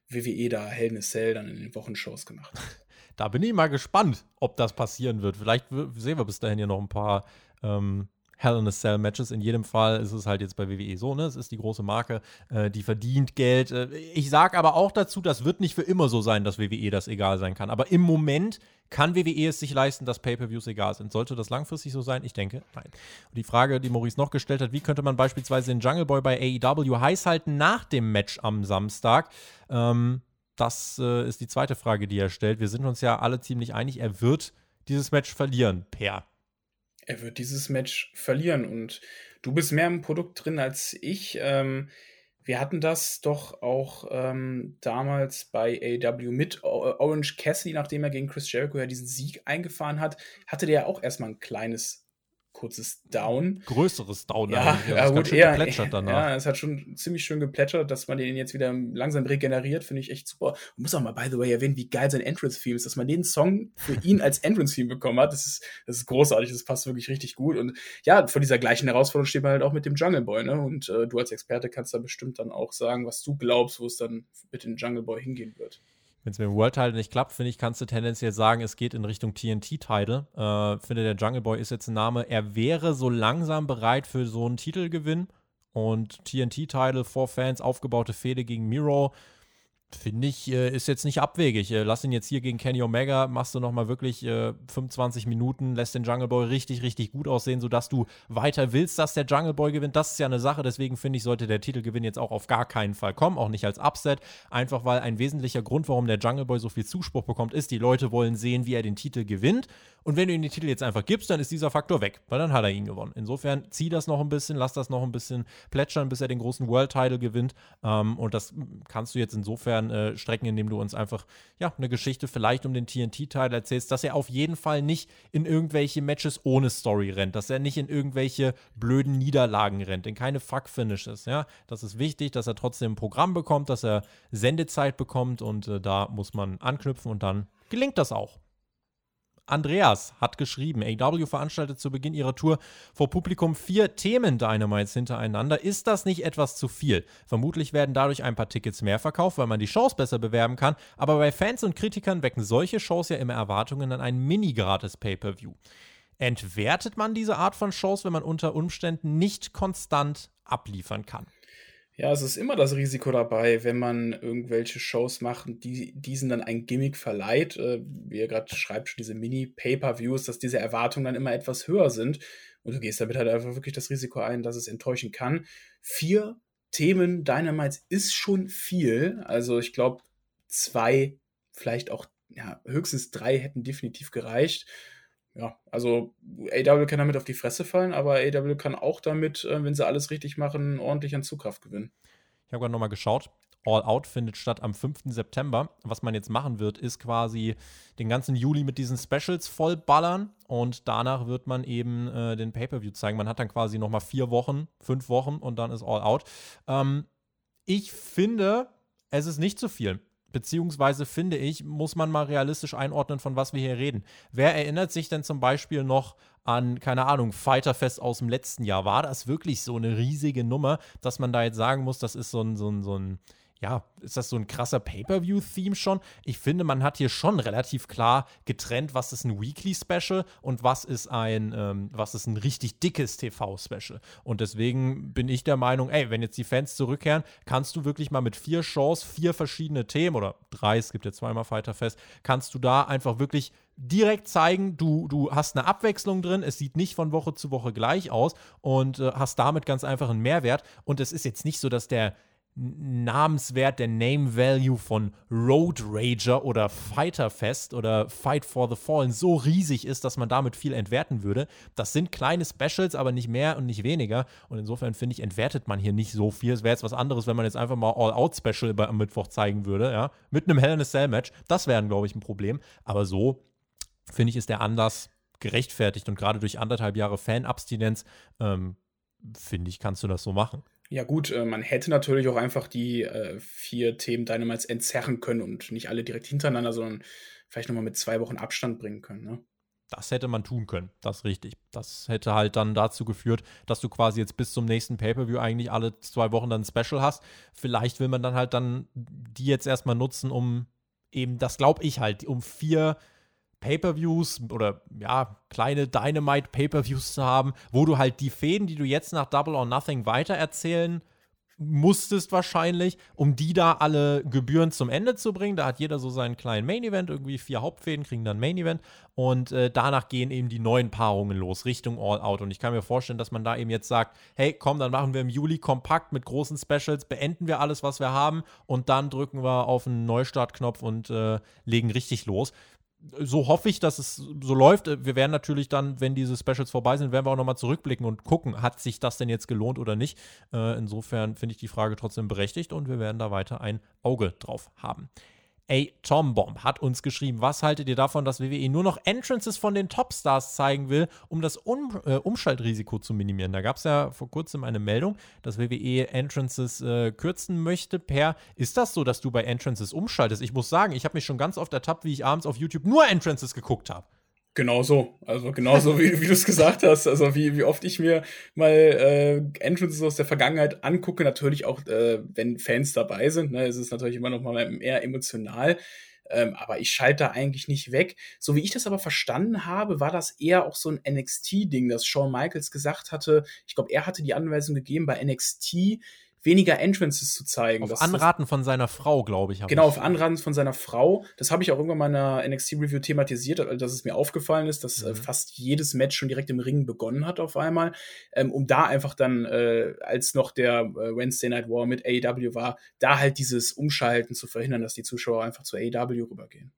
WWE da Hell in a Cell dann in den Wochenshows gemacht hat. Da bin ich mal gespannt, ob das passieren wird. Vielleicht sehen wir bis dahin ja noch ein paar ähm, Hell in a Cell Matches. In jedem Fall ist es halt jetzt bei WWE so, ne? Es ist die große Marke, äh, die verdient Geld. Äh, ich sage aber auch dazu, das wird nicht für immer so sein, dass WWE das egal sein kann. Aber im Moment kann WWE es sich leisten, dass Pay-per-Views egal sind. Sollte das langfristig so sein? Ich denke, nein. Und die Frage, die Maurice noch gestellt hat, wie könnte man beispielsweise den Jungle Boy bei AEW heiß halten nach dem Match am Samstag? Ähm, das äh, ist die zweite Frage, die er stellt. Wir sind uns ja alle ziemlich einig, er wird dieses Match verlieren, Per er wird dieses Match verlieren. Und du bist mehr im Produkt drin als ich. Ähm, wir hatten das doch auch ähm, damals bei AW mit Orange Cassidy, nachdem er gegen Chris Jericho ja diesen Sieg eingefahren hat, hatte der ja auch erstmal ein kleines kurzes Down. Größeres Down. Ja, ja gut, eher, geplätschert danach. Ja, es hat schon ziemlich schön geplätschert, dass man den jetzt wieder langsam regeneriert, finde ich echt super. Und muss auch mal, by the way, erwähnen, wie geil sein Entrance-Theme ist, dass man den Song für ihn als Entrance-Theme bekommen hat. Das ist, das ist großartig, das passt wirklich richtig gut. Und ja, vor dieser gleichen Herausforderung steht man halt auch mit dem Jungle Boy, ne? Und äh, du als Experte kannst da bestimmt dann auch sagen, was du glaubst, wo es dann mit dem Jungle Boy hingehen wird. Wenn es mit dem World Title nicht klappt, finde ich, kannst du tendenziell sagen, es geht in Richtung TNT-Title. Äh, finde, der Jungle Boy ist jetzt ein Name. Er wäre so langsam bereit für so einen Titelgewinn. Und TNT-Title vor Fans, aufgebaute Fehde gegen Miro Finde ich, äh, ist jetzt nicht abwegig. Äh, lass ihn jetzt hier gegen Kenny Omega, machst du nochmal wirklich äh, 25 Minuten, lässt den Jungle Boy richtig, richtig gut aussehen, sodass du weiter willst, dass der Jungle Boy gewinnt. Das ist ja eine Sache, deswegen finde ich, sollte der Titelgewinn jetzt auch auf gar keinen Fall kommen, auch nicht als Upset. Einfach weil ein wesentlicher Grund, warum der Jungle Boy so viel Zuspruch bekommt, ist, die Leute wollen sehen, wie er den Titel gewinnt. Und wenn du ihm den Titel jetzt einfach gibst, dann ist dieser Faktor weg, weil dann hat er ihn gewonnen. Insofern zieh das noch ein bisschen, lass das noch ein bisschen plätschern, bis er den großen World Title gewinnt. Ähm, und das kannst du jetzt insofern äh, strecken, indem du uns einfach ja, eine Geschichte vielleicht um den TNT-Titel erzählst, dass er auf jeden Fall nicht in irgendwelche Matches ohne Story rennt, dass er nicht in irgendwelche blöden Niederlagen rennt, in keine Fuck-Finishes. Ja? Das ist wichtig, dass er trotzdem ein Programm bekommt, dass er Sendezeit bekommt und äh, da muss man anknüpfen und dann gelingt das auch. Andreas hat geschrieben, AW veranstaltet zu Beginn ihrer Tour vor Publikum vier Themen-Dynamites hintereinander. Ist das nicht etwas zu viel? Vermutlich werden dadurch ein paar Tickets mehr verkauft, weil man die Shows besser bewerben kann. Aber bei Fans und Kritikern wecken solche Shows ja immer Erwartungen an ein mini-gratis Pay-Per-View. Entwertet man diese Art von Shows, wenn man unter Umständen nicht konstant abliefern kann? Ja, es ist immer das Risiko dabei, wenn man irgendwelche Shows macht, die diesen dann ein Gimmick verleiht, äh, wie ihr gerade schreibt, diese Mini-Pay-Per-Views, dass diese Erwartungen dann immer etwas höher sind. Und du gehst damit halt einfach wirklich das Risiko ein, dass es enttäuschen kann. Vier Themen Dynamites ist schon viel. Also ich glaube, zwei, vielleicht auch ja, höchstens drei hätten definitiv gereicht ja, also AW kann damit auf die Fresse fallen, aber AW kann auch damit, äh, wenn sie alles richtig machen, ordentlich an Zugkraft gewinnen. Ich habe gerade nochmal geschaut. All Out findet statt am 5. September. Was man jetzt machen wird, ist quasi den ganzen Juli mit diesen Specials vollballern und danach wird man eben äh, den Pay-Per-View zeigen. Man hat dann quasi nochmal vier Wochen, fünf Wochen und dann ist All Out. Ähm, ich finde, es ist nicht zu viel. Beziehungsweise finde ich, muss man mal realistisch einordnen, von was wir hier reden. Wer erinnert sich denn zum Beispiel noch an, keine Ahnung, Fighterfest aus dem letzten Jahr? War das wirklich so eine riesige Nummer, dass man da jetzt sagen muss, das ist so ein, so ein, so ein ja, ist das so ein krasser Pay-per-view-Theme schon? Ich finde, man hat hier schon relativ klar getrennt, was ist ein Weekly-Special und was ist ein, ähm, was ist ein richtig dickes TV-Special. Und deswegen bin ich der Meinung, ey, wenn jetzt die Fans zurückkehren, kannst du wirklich mal mit vier Shows, vier verschiedene Themen oder drei, es gibt ja zweimal Fighterfest, kannst du da einfach wirklich direkt zeigen, du, du hast eine Abwechslung drin, es sieht nicht von Woche zu Woche gleich aus und äh, hast damit ganz einfach einen Mehrwert. Und es ist jetzt nicht so, dass der Namenswert, der Name Value von Road Rager oder Fighter Fest oder Fight for the Fallen so riesig ist, dass man damit viel entwerten würde. Das sind kleine Specials, aber nicht mehr und nicht weniger. Und insofern finde ich, entwertet man hier nicht so viel. Es wäre jetzt was anderes, wenn man jetzt einfach mal All-Out-Special am Mittwoch zeigen würde, ja, mit einem Hell in a Cell Match. Das wäre, glaube ich, ein Problem. Aber so, finde ich, ist der Anlass gerechtfertigt und gerade durch anderthalb Jahre Fan-Abstinenz, ähm, finde ich, kannst du das so machen. Ja, gut, äh, man hätte natürlich auch einfach die äh, vier Themen Dynamites entzerren können und nicht alle direkt hintereinander, sondern vielleicht nochmal mit zwei Wochen Abstand bringen können, ne? Das hätte man tun können, das ist richtig. Das hätte halt dann dazu geführt, dass du quasi jetzt bis zum nächsten Pay-Per-View eigentlich alle zwei Wochen dann ein Special hast. Vielleicht will man dann halt dann die jetzt erstmal nutzen, um eben, das glaube ich halt, um vier Pay-per-Views oder ja, kleine Dynamite-Pay-per-Views zu haben, wo du halt die Fäden, die du jetzt nach Double or Nothing weitererzählen musstest wahrscheinlich, um die da alle Gebühren zum Ende zu bringen. Da hat jeder so seinen kleinen Main-Event, irgendwie vier Hauptfäden kriegen dann Main-Event und äh, danach gehen eben die neuen Paarungen los, Richtung All-Out. Und ich kann mir vorstellen, dass man da eben jetzt sagt, hey, komm, dann machen wir im Juli kompakt mit großen Specials, beenden wir alles, was wir haben und dann drücken wir auf einen Neustartknopf und äh, legen richtig los so hoffe ich, dass es so läuft. Wir werden natürlich dann, wenn diese Specials vorbei sind, werden wir auch nochmal zurückblicken und gucken, hat sich das denn jetzt gelohnt oder nicht. Äh, insofern finde ich die Frage trotzdem berechtigt und wir werden da weiter ein Auge drauf haben. A Tom Bomb hat uns geschrieben, was haltet ihr davon, dass WWE nur noch Entrances von den Topstars zeigen will, um das um, äh, Umschaltrisiko zu minimieren? Da gab es ja vor kurzem eine Meldung, dass WWE Entrances äh, kürzen möchte. Per, ist das so, dass du bei Entrances umschaltest? Ich muss sagen, ich habe mich schon ganz oft ertappt, wie ich abends auf YouTube nur Entrances geguckt habe. Genau so. Also genauso wie, wie du es gesagt hast. Also wie, wie oft ich mir mal äh, Entrances aus der Vergangenheit angucke, natürlich auch, äh, wenn Fans dabei sind, ne, ist es natürlich immer noch mal mehr emotional. Ähm, aber ich schalte da eigentlich nicht weg. So wie ich das aber verstanden habe, war das eher auch so ein NXT-Ding, dass Shawn Michaels gesagt hatte, ich glaube, er hatte die Anweisung gegeben, bei NXT weniger Entrances zu zeigen. Auf das, Anraten das, von seiner Frau, glaube ich. Genau, ich. auf Anraten von seiner Frau. Das habe ich auch irgendwann mal in einer NXT-Review thematisiert, dass es mir aufgefallen ist, dass äh, mhm. äh, fast jedes Match schon direkt im Ring begonnen hat auf einmal, ähm, um da einfach dann, äh, als noch der äh, Wednesday Night War mit AEW war, da halt dieses Umschalten zu verhindern, dass die Zuschauer einfach zu AEW rübergehen.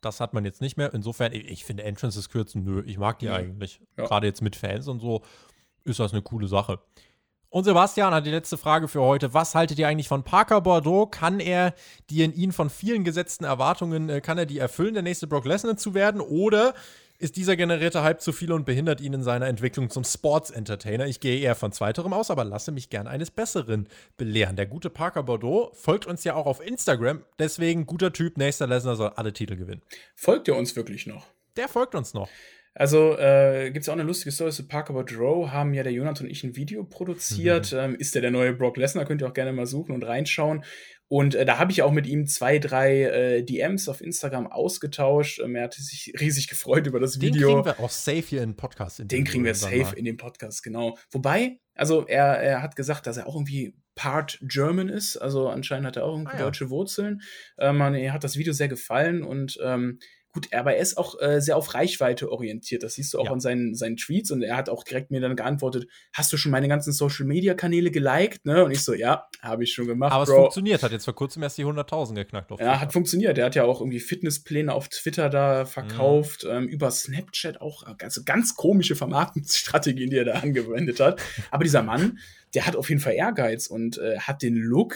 Das hat man jetzt nicht mehr. Insofern, ich, ich finde Entrances kürzen, nö, ich mag die ja. eigentlich. Ja. Gerade jetzt mit Fans und so ist das eine coole Sache. Und Sebastian hat die letzte Frage für heute. Was haltet ihr eigentlich von Parker Bordeaux? Kann er die in ihn von vielen gesetzten Erwartungen, äh, kann er die erfüllen, der nächste Brock Lesnar zu werden? Oder ist dieser generierte Hype zu viel und behindert ihn in seiner Entwicklung zum Sports Entertainer? Ich gehe eher von zweiterem aus, aber lasse mich gern eines Besseren belehren. Der gute Parker Bordeaux folgt uns ja auch auf Instagram. Deswegen guter Typ, nächster Lesnar soll alle Titel gewinnen. Folgt er uns wirklich noch? Der folgt uns noch. Also äh, gibt es auch eine lustige Story zu Parker Boudreau, haben ja der Jonathan und ich ein Video produziert. Mhm. Ähm, ist der der neue Brock Lesnar? Könnt ihr auch gerne mal suchen und reinschauen. Und äh, da habe ich auch mit ihm zwei, drei äh, DMs auf Instagram ausgetauscht. Ähm, er hat sich riesig gefreut über das Video. Den kriegen wir auch safe hier in den Podcast. In den kriegen wir safe mal. in den Podcast, genau. Wobei, also er, er hat gesagt, dass er auch irgendwie Part German ist. Also anscheinend hat er auch irgendwie ah, ja. deutsche Wurzeln. Ähm, er hat das Video sehr gefallen und ähm, Gut, aber er ist auch äh, sehr auf Reichweite orientiert. Das siehst du auch ja. an seinen, seinen Tweets. Und er hat auch direkt mir dann geantwortet: Hast du schon meine ganzen Social Media Kanäle geliked? Ne? Und ich so: Ja, habe ich schon gemacht. Aber Bro. es funktioniert. Hat jetzt vor kurzem erst die 100.000 geknackt. Auf ja, hat funktioniert. Er hat ja auch irgendwie Fitnesspläne auf Twitter da verkauft, mhm. ähm, über Snapchat auch. Also ganz komische Vermarktungsstrategien, die er da angewendet hat. Aber dieser Mann, der hat auf jeden Fall Ehrgeiz und äh, hat den Look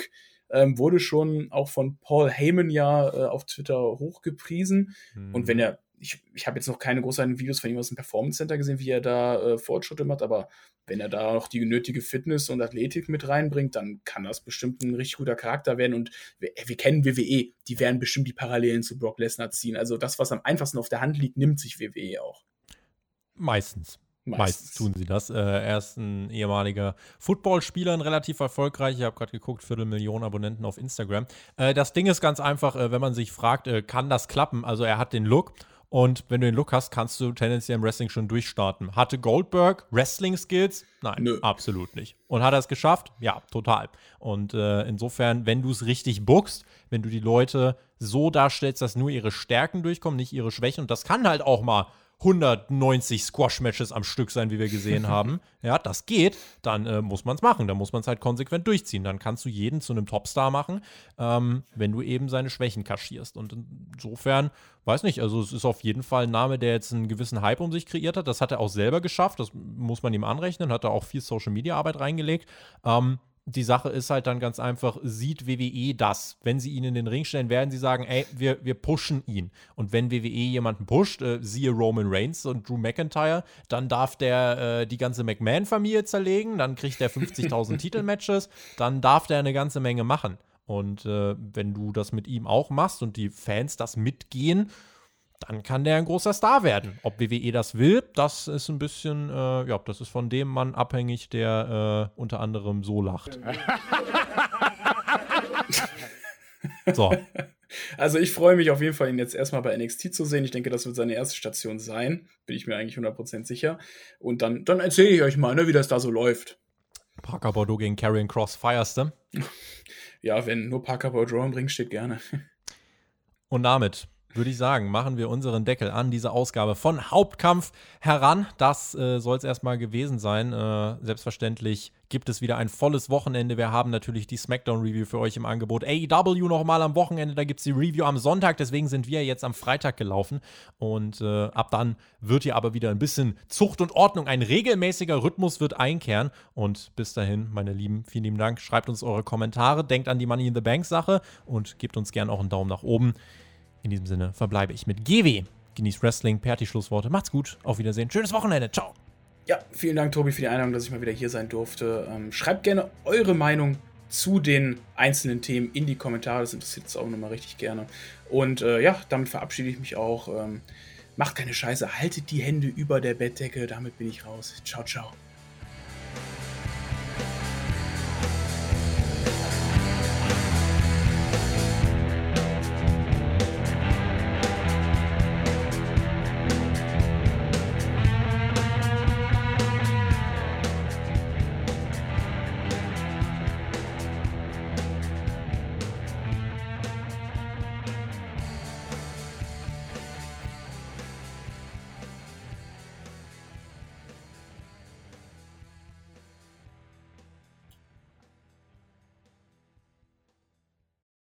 ähm, wurde schon auch von Paul Heyman ja äh, auf Twitter hochgepriesen. Mhm. Und wenn er, ich, ich habe jetzt noch keine großartigen Videos von ihm aus dem Performance Center gesehen, wie er da äh, Fortschritte macht, aber wenn er da noch die nötige Fitness und Athletik mit reinbringt, dann kann das bestimmt ein richtig guter Charakter werden. Und wir, wir kennen WWE, die werden bestimmt die Parallelen zu Brock Lesnar ziehen. Also das, was am einfachsten auf der Hand liegt, nimmt sich WWE auch. Meistens. Meistens. tun sie das. Äh, er ist ein ehemaliger Footballspieler, ein relativ erfolgreich. Ich habe gerade geguckt, Viertelmillion Abonnenten auf Instagram. Äh, das Ding ist ganz einfach, äh, wenn man sich fragt, äh, kann das klappen? Also er hat den Look und wenn du den Look hast, kannst du tendenziell im Wrestling schon durchstarten. Hatte Goldberg Wrestling-Skills? Nein, Nö. absolut nicht. Und hat er es geschafft? Ja, total. Und äh, insofern, wenn du es richtig bookst, wenn du die Leute so darstellst, dass nur ihre Stärken durchkommen, nicht ihre Schwächen, und das kann halt auch mal 190 Squash-Matches am Stück sein, wie wir gesehen haben. Ja, das geht. Dann äh, muss man es machen. Dann muss man es halt konsequent durchziehen. Dann kannst du jeden zu einem Topstar machen, ähm, wenn du eben seine Schwächen kaschierst. Und insofern, weiß nicht, also es ist auf jeden Fall ein Name, der jetzt einen gewissen Hype um sich kreiert hat. Das hat er auch selber geschafft. Das muss man ihm anrechnen. Hat er auch viel Social-Media-Arbeit reingelegt. Ähm, die Sache ist halt dann ganz einfach, sieht WWE das? Wenn sie ihn in den Ring stellen, werden sie sagen, ey, wir, wir pushen ihn. Und wenn WWE jemanden pusht, äh, siehe Roman Reigns und Drew McIntyre, dann darf der äh, die ganze McMahon-Familie zerlegen, dann kriegt er 50.000 Titelmatches, dann darf der eine ganze Menge machen. Und äh, wenn du das mit ihm auch machst und die Fans das mitgehen, dann kann der ein großer Star werden. Ob WWE das will, das ist ein bisschen, äh, ja, das ist von dem Mann abhängig, der äh, unter anderem so lacht. so. Also ich freue mich auf jeden Fall, ihn jetzt erstmal bei NXT zu sehen. Ich denke, das wird seine erste Station sein. Bin ich mir eigentlich 100% sicher. Und dann, dann erzähle ich euch mal, ne, wie das da so läuft. Parker Bordeaux gegen Karrion Cross feierst du? Ja, wenn nur Parker Bordeaux im Ring steht, gerne. Und damit würde ich sagen, machen wir unseren Deckel an diese Ausgabe von Hauptkampf heran. Das äh, soll es erstmal gewesen sein. Äh, selbstverständlich gibt es wieder ein volles Wochenende. Wir haben natürlich die SmackDown-Review für euch im Angebot. AEW nochmal am Wochenende, da gibt es die Review am Sonntag. Deswegen sind wir jetzt am Freitag gelaufen. Und äh, ab dann wird hier aber wieder ein bisschen Zucht und Ordnung. Ein regelmäßiger Rhythmus wird einkehren. Und bis dahin, meine Lieben, vielen lieben Dank. Schreibt uns eure Kommentare, denkt an die Money in the Bank-Sache und gebt uns gerne auch einen Daumen nach oben. In diesem Sinne verbleibe ich mit GW. Genießt Wrestling, Perti Schlussworte. Macht's gut. Auf Wiedersehen. Schönes Wochenende. Ciao. Ja, vielen Dank, Tobi, für die Einladung, dass ich mal wieder hier sein durfte. Ähm, schreibt gerne eure Meinung zu den einzelnen Themen in die Kommentare. Das interessiert uns auch nochmal richtig gerne. Und äh, ja, damit verabschiede ich mich auch. Ähm, macht keine Scheiße. Haltet die Hände über der Bettdecke. Damit bin ich raus. Ciao, ciao.